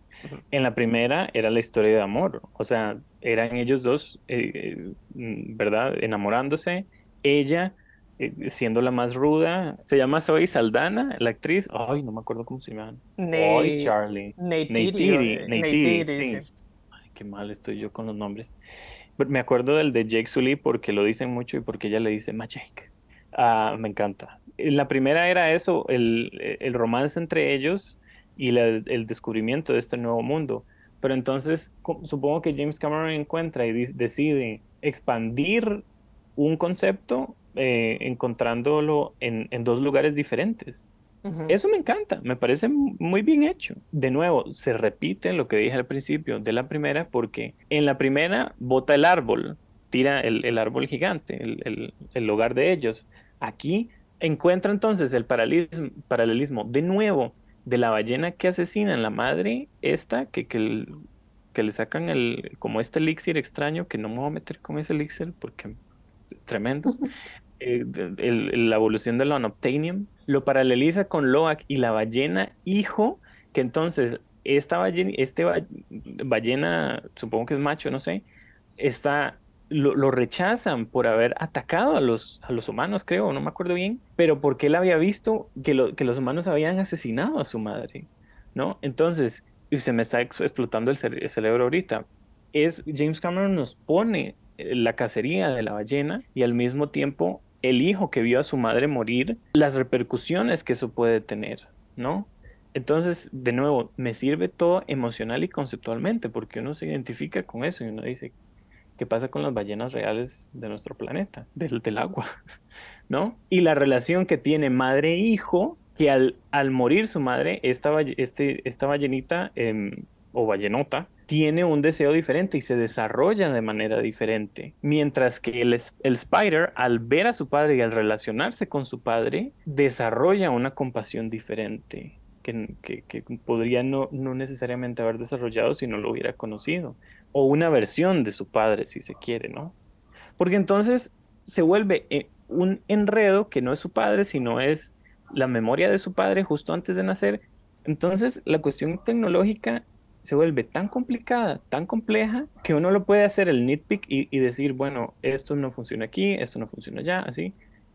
En la primera era la historia de amor, o sea, eran ellos dos, eh, eh, ¿verdad? Enamorándose, ella siendo la más ruda, se llama Zoe Saldana, la actriz, ay, no me acuerdo cómo se llama. Ay, Charlie. Neytiri. Neytiri, sí. Ay, qué mal estoy yo con los nombres. Me acuerdo del de Jake Sully porque lo dicen mucho y porque ella le dice Majek. Ah, me encanta. La primera era eso, el, el romance entre ellos y el descubrimiento de este nuevo mundo. Pero entonces supongo que James Cameron encuentra y decide expandir un concepto eh, encontrándolo en, en, dos lugares diferentes. Eso me encanta, me parece muy bien hecho. De nuevo, se repite lo que dije al principio de la primera, porque en la primera bota el árbol, tira el, el árbol gigante, el, el, el, hogar de ellos. Aquí encuentra entonces el paralelismo, paralelismo de nuevo de la ballena que asesina a la madre, esta que, que, que le sacan el, como este elixir extraño, que no me voy a meter con ese elixir porque tremendo. Eh, la evolución del Unobtainium, lo paraleliza con Loak y la ballena hijo, que entonces esta ballena, este ballena, supongo que es macho, no sé, está, lo, rechazan por haber atacado a los, a los humanos, creo, no me acuerdo bien, pero porque él había visto que, que los humanos habían asesinado a su madre, ¿no? Entonces, y se me está explotando el, el cerebro ahorita, es James Cameron nos pone la cacería de la ballena y al mismo tiempo el hijo que vio a su madre morir, las repercusiones que eso puede tener, ¿no? Entonces, de nuevo, me sirve todo emocional y conceptualmente, porque uno se identifica con eso y uno dice, ¿qué pasa con las ballenas reales de nuestro planeta, del, agua? ¿No? Y la relación que tiene madre-hijo, que al, al, morir su madre, esta, este, esta ballenita em, o ballenota tiene un deseo diferente y se desarrolla de manera diferente. Mientras que el, el Spider, al ver a su padre y al relacionarse con su padre, desarrolla una compasión diferente. Que, que, podría no, no necesariamente haber desarrollado si no lo hubiera conocido. O una versión de su padre, si se quiere, ¿no? Porque entonces se vuelve eh, un enredo que no es su padre, sino es la memoria de su padre justo antes de nacer. Entonces, la cuestión tecnológica se vuelve tan complicada, tan compleja, que uno lo puede hacer el nitpick y, decir, bueno, esto no funciona aquí, esto no funciona allá, así.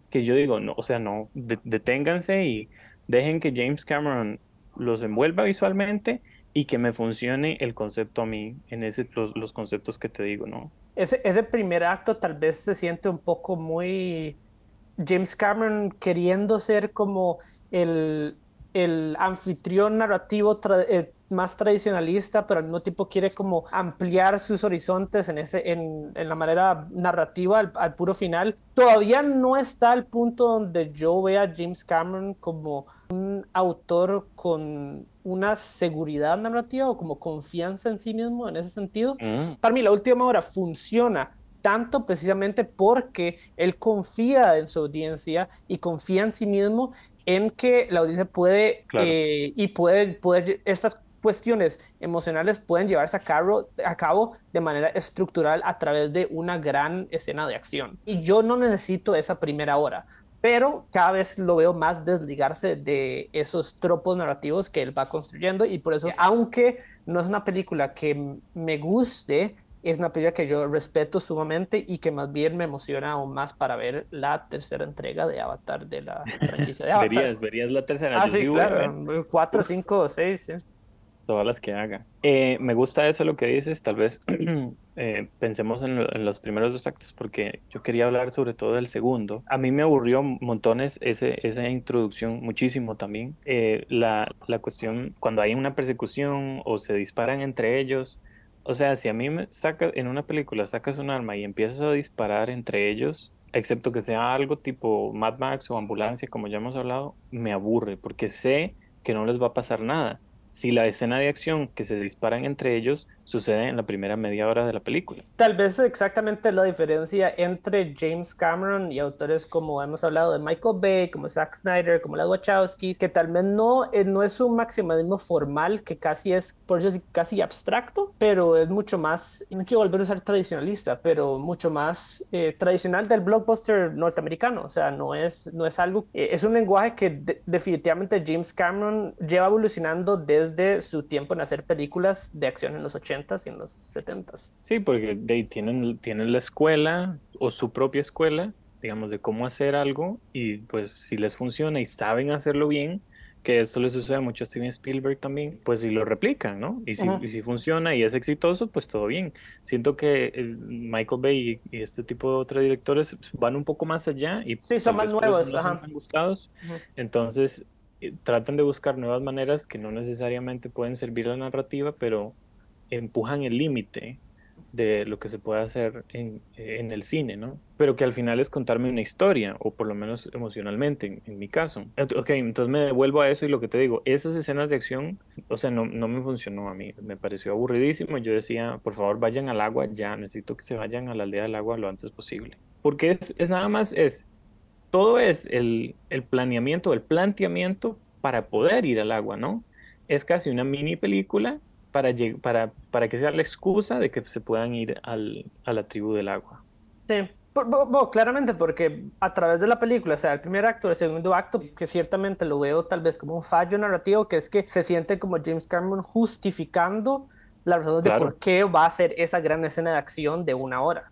Que yo digo, no, o sea, no, deténganse y dejen que James Cameron los envuelva visualmente y que me funcione el concepto a mí, en ese, los, conceptos que te digo, ¿no? Ese, ese primer acto tal vez se siente un poco muy James Cameron queriendo ser como el, el anfitrión narrativo eh, más tradicionalista, pero al mismo tiempo quiere como ampliar sus horizontes en, ese, en, en la manera narrativa al, puro final. Todavía no está al punto donde yo vea a James Cameron como un autor con una seguridad narrativa o como confianza en sí mismo en ese sentido. Mm. Para mí la última hora funciona tanto precisamente porque él confía en su audiencia y confía en sí mismo en que la audiencia puede eh, y puede, puede estas cuestiones emocionales pueden llevarse a cabo, a cabo de manera estructural a través de una gran escena de acción. Y yo no necesito esa primera hora, pero cada vez lo veo más desligarse de esos tropos narrativos que él va construyendo y por eso, aunque no es una película que me guste, es una película que yo respeto sumamente y que más bien me emociona aún más para ver la tercera entrega de Avatar de la franquicia de Avatar. ¿Verías, verías la tercera? Ah, sí, claro. Cuatro, cinco, seis. todas las que haga. Eh, me gusta eso lo que dices, tal vez eh, pensemos en, lo- en los primeros dos actos porque yo quería hablar sobre todo del segundo. A mí me aburrió montones ese, esa introducción muchísimo también. Eh, la, la cuestión cuando hay una persecución o se disparan entre ellos. O sea, si a mí me saca en una película sacas un arma y empiezas a disparar entre ellos, excepto que sea algo tipo Mad Max o ambulancia, como ya hemos hablado, me aburre porque sé que no les va a pasar nada. Si la escena de acción que se disparan entre ellos sucede en la primera media hora de la película. Tal vez exactamente la diferencia entre James Cameron y autores como hemos hablado de Michael Bay, como Zack Snyder, como las Wachowskis, que tal vez no, eh, no es un maximalismo formal, que casi es, por es casi abstracto, pero es mucho más, no quiero volver a ser tradicionalista, pero mucho más eh, tradicional del blockbuster norteamericano. O sea, no es, no es algo, eh, es un lenguaje que de- definitivamente James Cameron lleva evolucionando desde su tiempo en hacer películas de acción en los 80s y en los 70s. Sí, porque de ahí tienen, tienen la escuela o su propia escuela, digamos, de cómo hacer algo y pues si les funciona y saben hacerlo bien, que esto le sucede mucho a Steven Spielberg también, pues si lo replican, ¿no? Y si, y si funciona y es exitoso, pues todo bien. Siento que el Michael Bay y, este tipo de otros directores van un poco más allá y Sí, son más nuevos, no son ajá. tan gustados. Ujú. Entonces, eh, tratan de buscar nuevas maneras que no necesariamente pueden servir la narrativa, pero empujan el límite de lo que se puede hacer en, en el cine, ¿no? Pero que al final es contarme una historia, o por lo menos emocionalmente, en, mi caso. Ok, entonces me devuelvo a eso y lo que te digo, esas escenas de acción, o sea, no, no me funcionó a mí, me pareció aburridísimo. Yo decía, por favor, vayan al agua ya, necesito que se vayan a la aldea del agua lo antes posible. Porque es, es nada más, es, todo es el, el planeamiento, el planteamiento para poder ir al agua, ¿no? Es casi una mini película para, lleg- para, para que sea la excusa de que se puedan ir al, a la tribu del agua. Sí, Por- claramente porque a través de la película, o sea, el primer acto, el segundo acto, que ciertamente lo veo tal vez como un fallo narrativo, que es que se siente como James Cameron justificando las razones de por qué va a hacer esa gran escena de acción de una hora.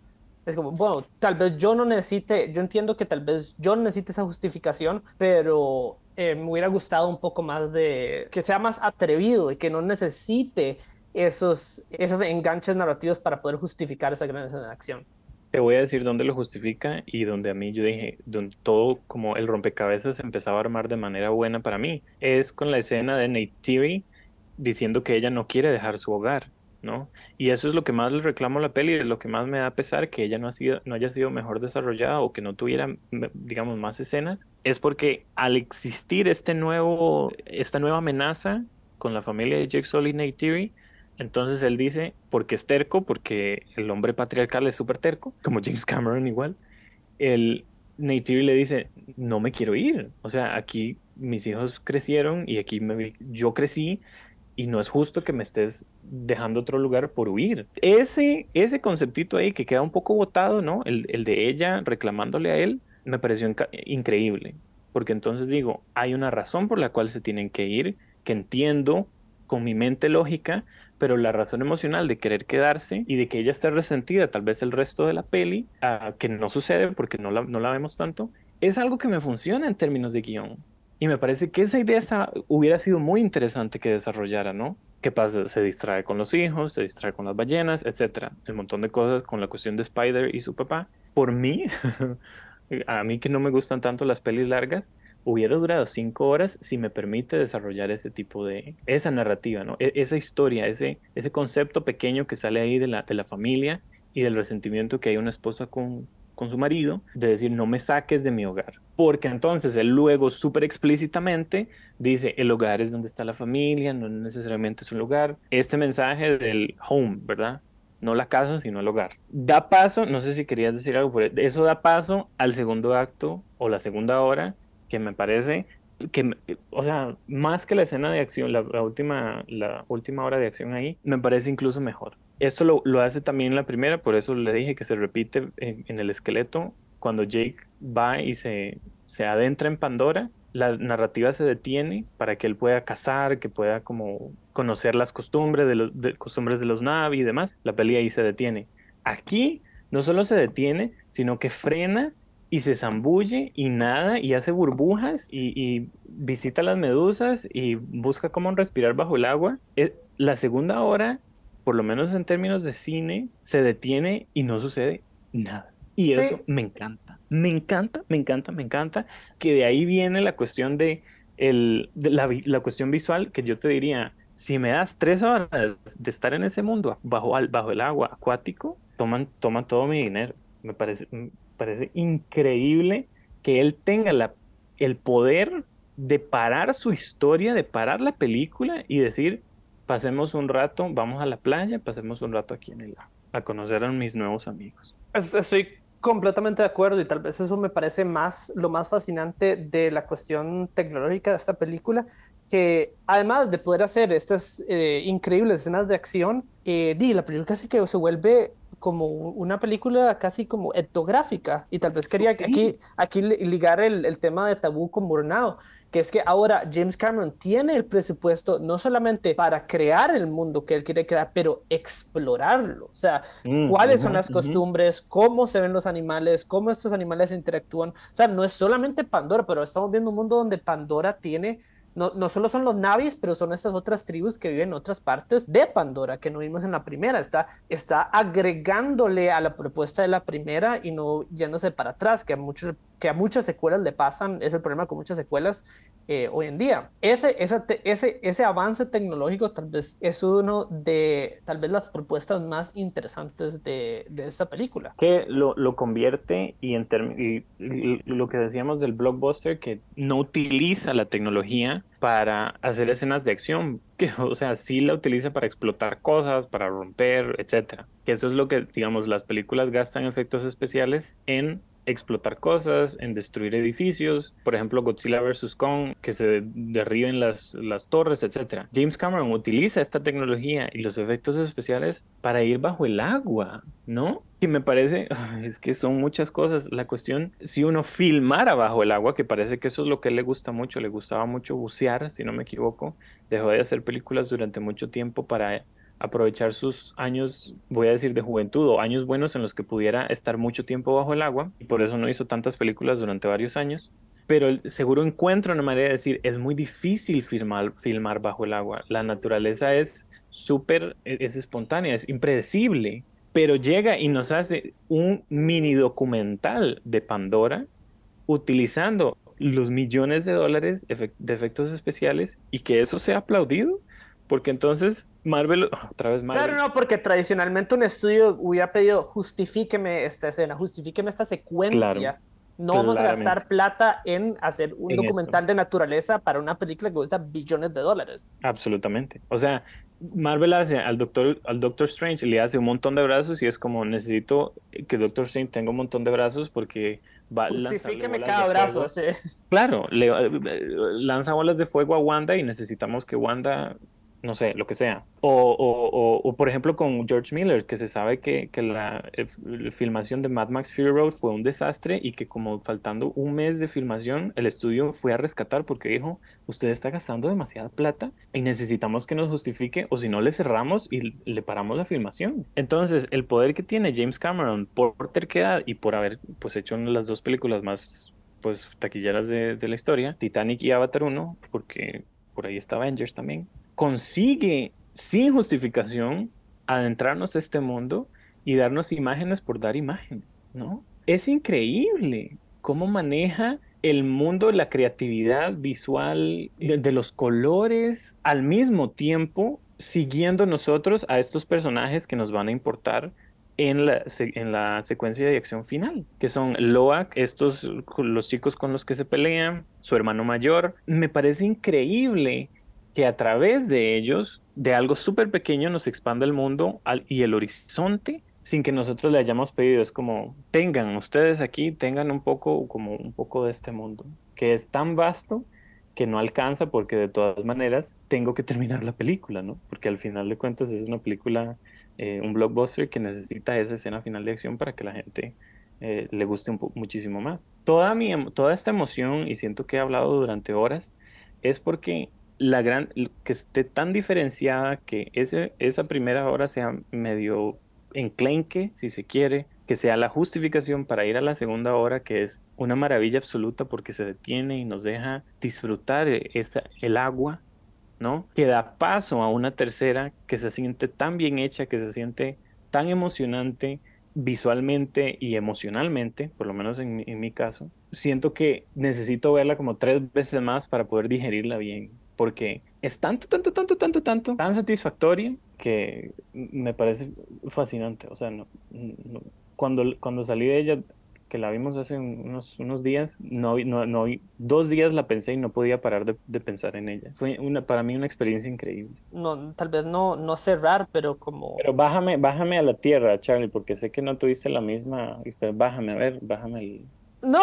Es como, bueno, tal vez yo no necesite, yo entiendo que tal vez yo no necesite esa justificación, pero eh, me hubiera gustado un poco más de, que sea más atrevido y que no necesite esos, esos enganches narrativos para poder justificar esa gran escena de acción. Te voy a decir dónde lo justifica y donde a mí yo dije, donde todo como el rompecabezas empezaba a armar de manera buena para mí. Es con la escena de Neytiri diciendo que ella no quiere dejar su hogar, Y eso es lo que más le reclamo a la peli, es lo que más me da pesar que ella no, ha sido, no haya sido mejor desarrollada o que no tuviera, digamos, más escenas. Es porque al existir este nuevo, esta nueva amenaza con la familia de Sully y Neytiri, entonces él dice, porque es terco, porque el hombre patriarcal es súper terco, como James Cameron igual, el Neytiri le dice, no me quiero ir. O sea, aquí mis hijos crecieron y aquí yo crecí y no es justo que me estés dejando otro lugar por huir. Ese, ese conceptito ahí que queda un poco botado, ¿no? El, el de ella reclamándole a él, me pareció increíble. Porque entonces digo, hay una razón por la cual se tienen que ir, que entiendo con mi mente lógica, pero la razón emocional de querer quedarse y de que ella esté resentida tal vez el resto de la peli, ah, que no sucede porque no la, no la vemos tanto, es algo que me funciona en términos de guion. Y me parece que esa idea está- hubiera sido muy interesante que desarrollara, ¿no? ¿Qué pasa? Se distrae con los hijos, se distrae con las ballenas, etcétera. El montón de cosas con la cuestión de Spider y su papá. Por mí, a mí que no me gustan tanto las pelis largas, hubiera durado cinco horas si me permite desarrollar ese tipo de, esa narrativa, ¿no? E- esa historia, ese, ese concepto pequeño que sale ahí de la, de la familia y del resentimiento que hay una esposa con, con su marido, de decir, no me saques de mi hogar. Porque entonces él luego súper explícitamente dice, el hogar es donde está la familia, no necesariamente es un lugar. Este mensaje del home, ¿verdad? No la casa, sino el hogar. Da paso, no sé si querías decir algo, pero eso da paso al segundo acto o la segunda hora, que me parece que, o sea, más que la escena de acción, la, última, la última hora de acción ahí, me parece incluso mejor. Esto lo, lo hace también la primera, por eso le dije que se repite en, el esqueleto. Cuando Jake va y se, se adentra en Pandora, la narrativa se detiene para que él pueda cazar, que pueda como conocer las costumbres de los, costumbres de los Na'vi y demás. La peli ahí se detiene. Aquí no solo se detiene, sino que frena y se zambulle y nada y hace burbujas y, y visita las medusas y busca cómo respirar bajo el agua. Eh, la segunda hora, por lo menos en términos de cine, se detiene y no sucede nada. Y Sí. eso me encanta. Me encanta, me encanta, me encanta. Que de ahí viene la cuestión de, el, de la, cuestión visual, que yo te diría, si me das tres horas de estar en ese mundo bajo, bajo el agua acuático, toman, toman todo mi dinero. Me parece, parece increíble que él tenga la, el poder de parar su historia, de parar la película y decir, pasemos un rato, vamos a la playa, pasemos un rato aquí en el lago, a conocer a mis nuevos amigos. Es- Estoy completamente de acuerdo y tal vez eso me parece más lo más fascinante de la cuestión tecnológica de esta película, que además de poder hacer estas eh, increíbles escenas de acción, eh, la película casi que se vuelve como una película casi como etnográfica y tal vez quería Sí. aquí, aquí li- ligar el, el tema de tabú con Burnout, que es que ahora James Cameron tiene el presupuesto no solamente para crear el mundo que él quiere crear, pero explorarlo, o sea, Mm, cuáles son las costumbres, cómo se ven los animales, cómo estos animales interactúan. O sea, no es solamente Pandora, pero estamos viendo un mundo donde Pandora tiene, no, no solo son los Navis, pero son estas otras tribus que viven en otras partes de Pandora que no vimos en la primera. Está, está agregándole a la propuesta de la primera y no yéndose para atrás, que a, muchos, que a muchas secuelas le pasan, es el problema con muchas secuelas eh, hoy en día. Ese, ese, ese, ese avance tecnológico tal vez es uno de tal vez las propuestas más interesantes de, de esta película. que lo, lo convierte y, en lo que decíamos del blockbuster, que no utiliza la tecnología para hacer escenas de acción, que, o sea, sí la utiliza para explotar cosas, para romper, etcétera. Que eso es lo que, digamos, las películas gastan efectos especiales en explotar cosas, en destruir edificios, por ejemplo Godzilla vs. Kong, que se derriben las, las torres, etcétera. James Cameron utiliza esta tecnología y los efectos especiales para ir bajo el agua, ¿no? Que me parece, es que son muchas cosas. La cuestión, si uno filmara bajo el agua, que parece que eso es lo que le gusta mucho, le gustaba mucho bucear, si no me equivoco, dejó de hacer películas durante mucho tiempo para aprovechar sus años, voy a decir, de juventud o años buenos en los que pudiera estar mucho tiempo bajo el agua y por eso no hizo tantas películas durante varios años. Pero seguro encuentra una manera de decir, es muy difícil filmar, filmar bajo el agua. La naturaleza es súper, e, es espontánea, es impredecible, pero llega y nos hace un mini documental de Pandora utilizando los millones de dólares de efectos especiales y que eso sea aplaudido. Porque entonces Marvel, otra vez Marvel, Claro, no, porque tradicionalmente un estudio hubiera pedido justifíqueme esta escena, justifíqueme esta secuencia. Claro, no vamos a gastar plata en hacer un En documental de naturaleza para una película que cuesta billones de dólares. Absolutamente. O sea, Marvel hace al Doctor, al Doctor Strange, le hace un montón de brazos y es como necesito que Doctor Strange tenga un montón de brazos porque va Justifíqueme cada brazo. sí. Claro, le, eh, lanza bolas de fuego a Wanda y necesitamos que Wanda, no sé, lo que sea. O, o, o, por ejemplo con George Miller, que se sabe que, que la, eh, la filmación de Mad Max Fury Road fue un desastre y que como faltando un mes de filmación, el estudio fue a rescatar porque dijo, usted está gastando demasiada plata y necesitamos que nos justifique o si no le cerramos y le paramos la filmación. Entonces, el poder que tiene James Cameron por terquedad y por haber pues hecho las dos películas más pues taquilleras de, de la historia, Titanic y Avatar 1, porque por ahí está Avengers también, consigue sin justificación adentrarnos a este mundo y darnos imágenes por dar imágenes, ¿no? Es increíble cómo maneja el mundo, la creatividad visual, de, de los colores, al mismo tiempo siguiendo nosotros a estos personajes que nos van a importar en la, en la secuencia de acción final, que son Loak, estos los chicos con los que se pelean, su hermano mayor. Me parece increíble que a través de ellos, de algo súper pequeño, nos expanda el mundo y el horizonte sin que nosotros le hayamos pedido. Es como, tengan ustedes aquí, tengan un poco, como un poco de este mundo, que es tan vasto que no alcanza porque de todas maneras tengo que terminar la película, ¿no? Porque al final de cuentas es una película, eh, un blockbuster que necesita esa escena final de acción para que la gente eh, le guste un muchísimo más. Toda, mi, toda esta emoción, y siento que he hablado durante horas, es porque la gran, que esté tan diferenciada que ese, esa primera hora sea medio enclenque, si se quiere, que sea la justificación para ir a la segunda hora, que es una maravilla absoluta porque se detiene y nos deja disfrutar eh, esta, el agua ¿no? Que da paso a una tercera que se siente tan bien hecha, que se siente tan emocionante visualmente y emocionalmente, por lo menos en, mi- en mi caso. Siento que necesito verla como tres veces más para poder digerirla bien, porque es tanto, tanto, tanto, tanto, tanto, tan satisfactoria que me parece fascinante. O sea, cuando, cuando salí de ella, que la vimos hace unos, unos días, no, no, no, dos días la pensé y no podía parar de, de pensar en ella. Fue una, para mí una experiencia increíble. No, tal vez no, no cerrar, pero como... Pero bájame, bájame a la tierra, Charlie, porque sé que no tuviste la misma. Bájame, a ver, bájame el- No,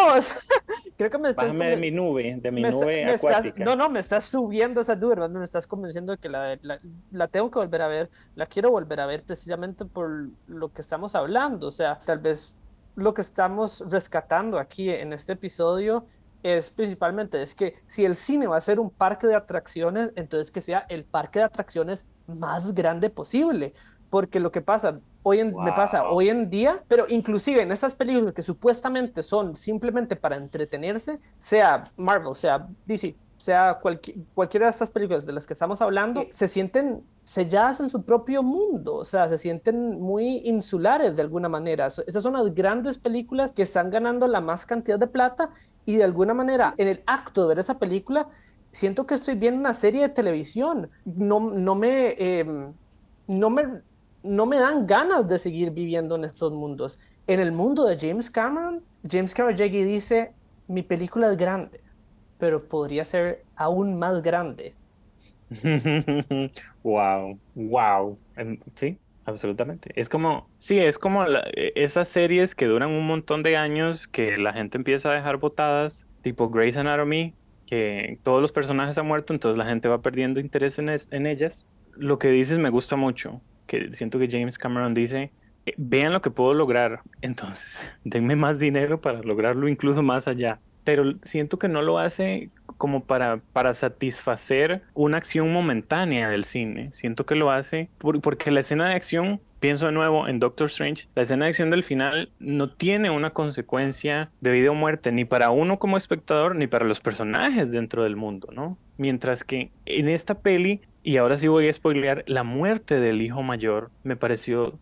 creo que me estás... Bájame de mi nube, de mi está- nube estás- acuática. no, no, me estás subiendo esa nube, hermano, me estás convenciendo de que la, la, la tengo que volver a ver, la quiero volver a ver precisamente por lo que estamos hablando, o sea, tal vez lo que estamos rescatando aquí en este episodio es principalmente, es que si el cine va a ser un parque de atracciones, entonces que sea el parque de atracciones más grande posible, porque lo que pasa, hoy en, me pasa hoy en día, pero inclusive en estas películas que supuestamente son simplemente para entretenerse, sea Marvel, sea DC, sea cualqui- cualquiera de estas películas de las que estamos hablando, se sienten selladas en su propio mundo, o sea, se sienten muy insulares de alguna manera. Estas son las grandes películas que están ganando la más cantidad de plata y de alguna manera en el acto de ver esa película siento que estoy viendo una serie de televisión. No, no me, em, no me, no me dan ganas de seguir viviendo en estos mundos. En el mundo de James Cameron, James Cameron llega y dice, mi película es grande, pero podría ser aún más grande. Wow, wow. Em, Sí, absolutamente. Es como, sí, es como la- e- esas series que duran un montón de años que la gente empieza a dejar botadas, tipo Grey's Anatomy, que todos los personajes han muerto, entonces la gente va perdiendo interés en, es- en ellas. Lo que dices me gusta mucho, que siento que James Cameron dice, "Eh, vean lo que puedo lograr, entonces denme más dinero para lograrlo incluso más allá. Pero siento que no lo hace como para, para satisfacer una acción momentánea del cine. Siento que lo hace por- porque la escena de acción, pienso de nuevo en Doctor Strange, la escena de acción del final no tiene una consecuencia de vida o muerte, ni para uno como espectador, ni para los personajes dentro del mundo, ¿no? Mientras que en esta peli, y ahora sí voy a spoilear, la muerte del hijo mayor me pareció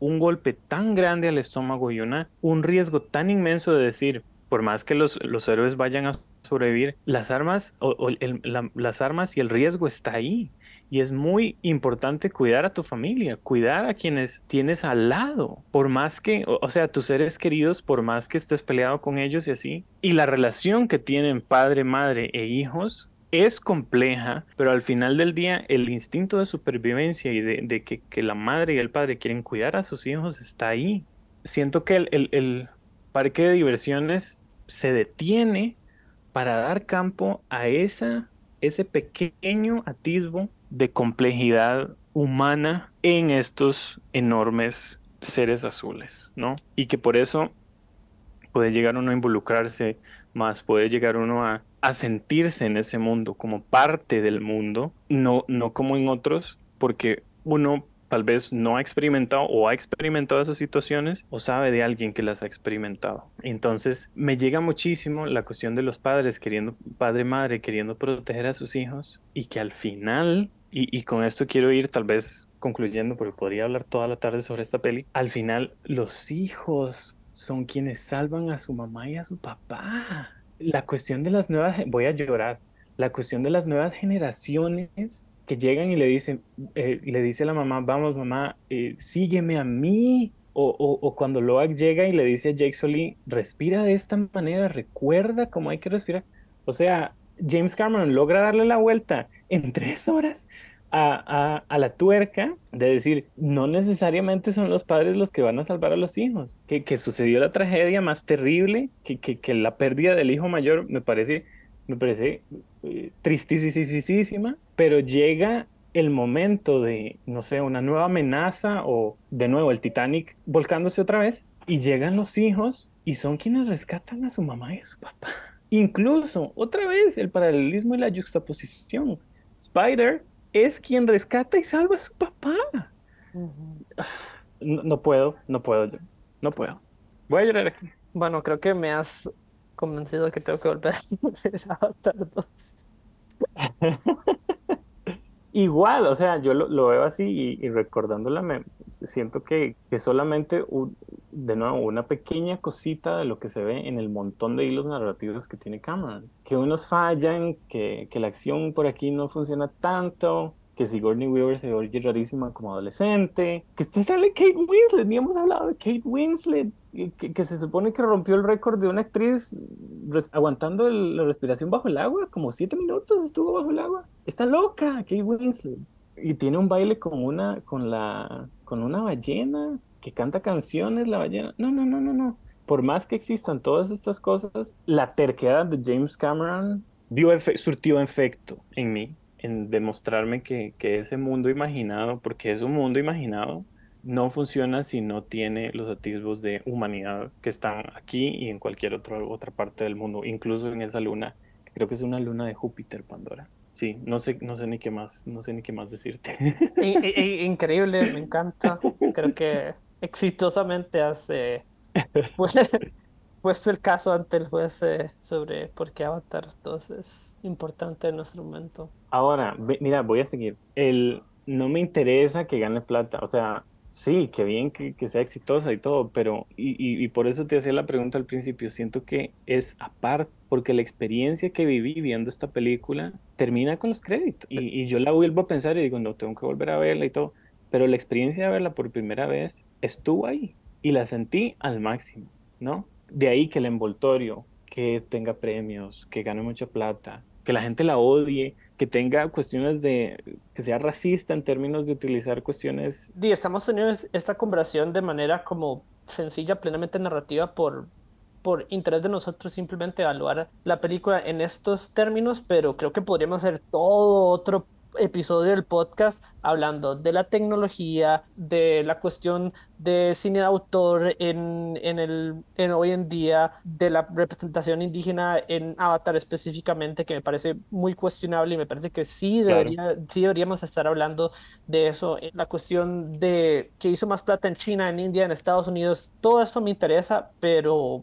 un golpe tan grande al estómago y una, un riesgo tan inmenso de decir, por más que los, los héroes vayan a sobrevivir, las armas, o, el- la- las armas y el riesgo está ahí. Y es muy importante cuidar a tu familia, cuidar a quienes tienes al lado, por más que, o, o sea, tus seres queridos, por más que estés peleado con ellos y así. Y la relación que tienen padre, madre e hijos es compleja, pero al final del día el instinto de supervivencia y de, que, que la madre y el padre quieren cuidar a sus hijos está ahí. Siento que el- el parque de diversiones se detiene para dar campo a esa, ese pequeño atisbo de complejidad humana en estos enormes seres azules, ¿no? Y que por eso puede llegar uno a involucrarse más, puede llegar uno a, a sentirse en ese mundo como parte del mundo, no, no como en otros, porque uno tal vez no ha experimentado o ha experimentado esas situaciones o sabe de alguien que las ha experimentado. Entonces me llega muchísimo la cuestión de los padres queriendo, padre, madre, queriendo proteger a sus hijos y que al final, y, con esto quiero ir tal vez concluyendo porque podría hablar toda la tarde sobre esta peli, al final los hijos son quienes salvan a su mamá y a su papá. La cuestión de las nuevas, voy a llorar, la cuestión de las nuevas generaciones que llegan y le dicen, eh, le dice a la mamá, vamos mamá, eh, sígueme a mí. O, o- cuando Loak llega y le dice a Jake Sully, respira de esta manera, recuerda cómo hay que respirar. O sea, James Cameron logra darle la vuelta en tres horas a, a- la tuerca de decir, no necesariamente son los padres los que van a salvar a los hijos, que, que sucedió la tragedia más terrible, que, que la pérdida del hijo mayor me parece, me parece eh, tristísima, pero llega el momento de, no sé, una nueva amenaza o de nuevo el Titanic volcándose otra vez y llegan los hijos y son quienes rescatan a su mamá y a su papá. Incluso, otra vez, el paralelismo y la juxtaposición. Spider es quien rescata y salva a su papá. No, no puedo, no puedo yo. No puedo. Voy a llorar aquí. Bueno, creo que me has convencido que tengo que volver a ver Avatar 2. Igual, o sea, yo lo, lo veo así y, y recordándola me siento que, que solamente de nuevo una pequeña cosita de lo que se ve en el montón de hilos narrativos que tiene Cameron. Que unos fallan, que, que la acción por aquí no funciona tanto, que Sigourney Weaver se oye rarísima como adolescente, que este sale Kate Winslet, ni hemos hablado de Kate Winslet, que, que se supone que rompió el récord de una actriz aguantando el- la respiración bajo el agua, como siete minutos estuvo bajo el agua. Está loca, Kate Winslet. Y tiene un baile con una, con la, con una ballena que canta canciones, la ballena. No, no, no, no, no. Por más que existan todas estas cosas, la terquedad de James Cameron dio surtió efecto en mí, en demostrarme que, que ese mundo imaginado, porque es un mundo imaginado, no funciona si no tiene los atisbos de humanidad que están aquí y en cualquier otro- otra parte del mundo, incluso en esa luna, que creo que es una luna de Júpiter, Pandora. Sí, no sé, no sé ni qué más, no sé ni qué más decirte. Increíble, me encanta. Creo que exitosamente has eh, pu- puesto el caso ante el juez eh, sobre por qué Avatar 2 es importante en nuestro momento. Ahora, mira, voy a seguir. El, no me interesa que gane plata, o sea, sí, que bien que, que sea exitosa y todo, pero, y, y, y por eso te hacía la pregunta al principio, siento que es aparte, porque la experiencia que viví viendo esta película termina con los créditos, y, y yo la vuelvo a pensar y digo, no, tengo que volver a verla y todo, pero la experiencia de verla por primera vez estuvo ahí, y la sentí al máximo, ¿no? De ahí que el envoltorio, que tenga premios, que gane mucha plata, que la gente la odie, que tenga cuestiones de, que sea racista en términos de utilizar cuestiones, estamos teniendo es- esta conversación de manera como sencilla, plenamente narrativa por, por interés de nosotros simplemente evaluar la película en estos términos, pero creo que podríamos hacer todo otro episodio del podcast hablando de la tecnología, de la cuestión de cine de autor en, en el, en hoy en día, de la representación indígena en Avatar específicamente, que me parece muy cuestionable y me parece que sí Claro. debería, sí deberíamos estar hablando de eso, la cuestión de que hizo más plata en China, en India, en Estados Unidos, todo esto me interesa, pero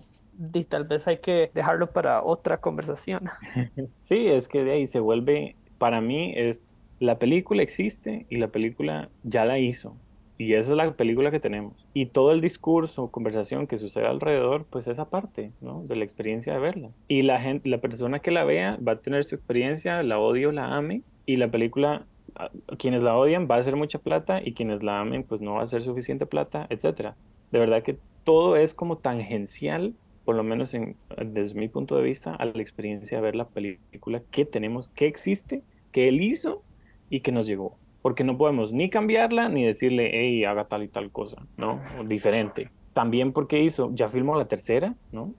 tal vez hay que dejarlo para otra conversación. sí, es que de ahí se vuelve, para mí es, la película existe y la película ya la hizo. Y esa es la película que tenemos. Y todo el discurso, conversación que sucede alrededor, pues esa parte, ¿no? De la experiencia de verla. Y la gente, la persona que la vea va a tener su experiencia, la odie o la ame. Y la película, quienes la odian va a hacer mucha plata y quienes la amen, pues no va a ser suficiente plata, etcétera. De verdad que todo es como tangencial, por lo menos en, desde mi punto de vista, a la experiencia de ver la película que tenemos, que existe, que él hizo y que nos llegó. Porque no podemos ni cambiarla ni decirle, hey, haga tal y tal cosa, ¿no? Diferente. También porque hizo, ya filmó la tercera, ¿no?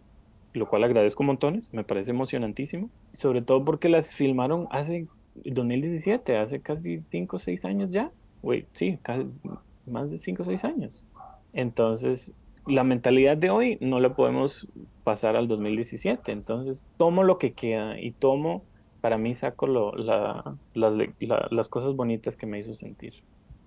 Lo cual agradezco montones, me parece emocionantísimo. Sobre todo porque las filmaron hace 2017, hace casi 5 o 6 años ya. Güey, sí, más de 5 o 6 años. Entonces, la mentalidad de hoy no la podemos pasar al 2017. Entonces, tomo lo que queda y tomo, para mí saco lo- la- las, la- las cosas bonitas que me hizo sentir.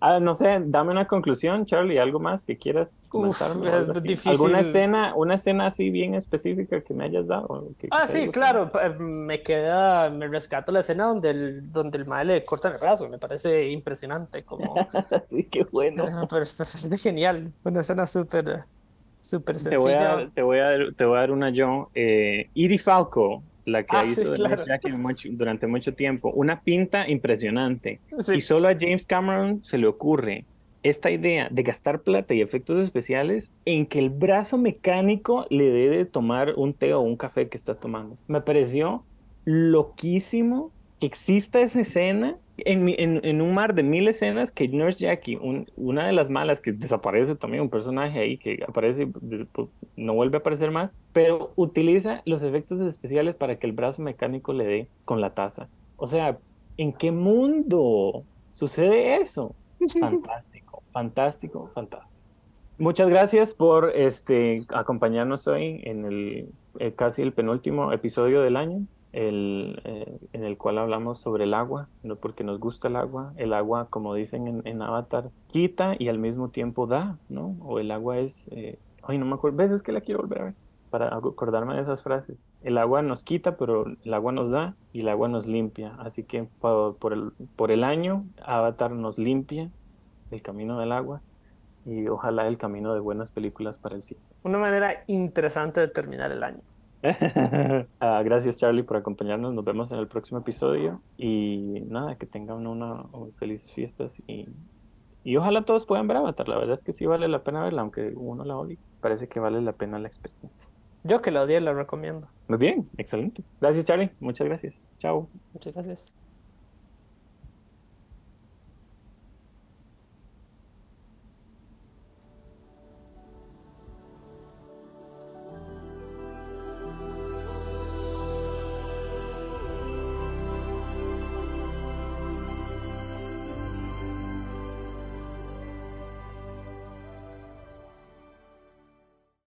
Ah, no sé, dame una conclusión, Charlie, algo más que quieras Uf, comentarme. o es difícil. ¿Alguna escena, una escena así bien específica que me hayas dado? que- que Ah, te sí, claro, me queda, me rescato la escena donde el, donde el mae le cortan el brazo, me parece impresionante, como? Sí, qué bueno. Pero es, genial, una escena súper, súper Te voy a sencilla. te voy a te voy a dar una yo. Eh, Edie Falco, la que Ah, hizo claro. Mucho- durante mucho tiempo, una pinta impresionante. Sí. Y solo a James Cameron se le ocurre esta idea de gastar plata y efectos especiales en que el brazo mecánico le dé de tomar un té o un café que está tomando. Me pareció loquísimo que exista esa escena en, en- en un mar de mil escenas que Nurse Jackie, un- una de las malas que desaparece también, un personaje ahí que aparece y después no vuelve a aparecer más, pero utiliza los efectos especiales para que el brazo mecánico le dé con la taza. O sea, ¿en qué mundo sucede eso? Fantástico, fantástico, fantástico. Muchas gracias por este, acompañarnos hoy en el eh, casi el penúltimo episodio del año, el, eh, en el cual hablamos sobre el agua, ¿no? porque nos gusta el agua. El agua, como dicen en, en Avatar, quita y al mismo tiempo da, ¿no? O el agua es, eh, ay, no me acuerdo, veces que la quiero volver a ver para acordarme de esas frases. El agua nos quita, pero el agua nos da y el agua nos limpia. Así que por, por el, por el año, Avatar nos limpia el camino del agua y ojalá el camino de buenas películas para el cine. Una manera interesante de terminar el año. Ah, gracias Charlie por acompañarnos. Nos vemos en el próximo episodio y nada, que tengan una, felices fiestas y, y ojalá todos puedan ver Avatar. La verdad es que sí vale la pena verla, aunque uno la odie. Parece que vale la pena la experiencia. Yo que la odié, la recomiendo. Muy bien, excelente. Gracias Charlie, muchas gracias. Chao. Muchas gracias.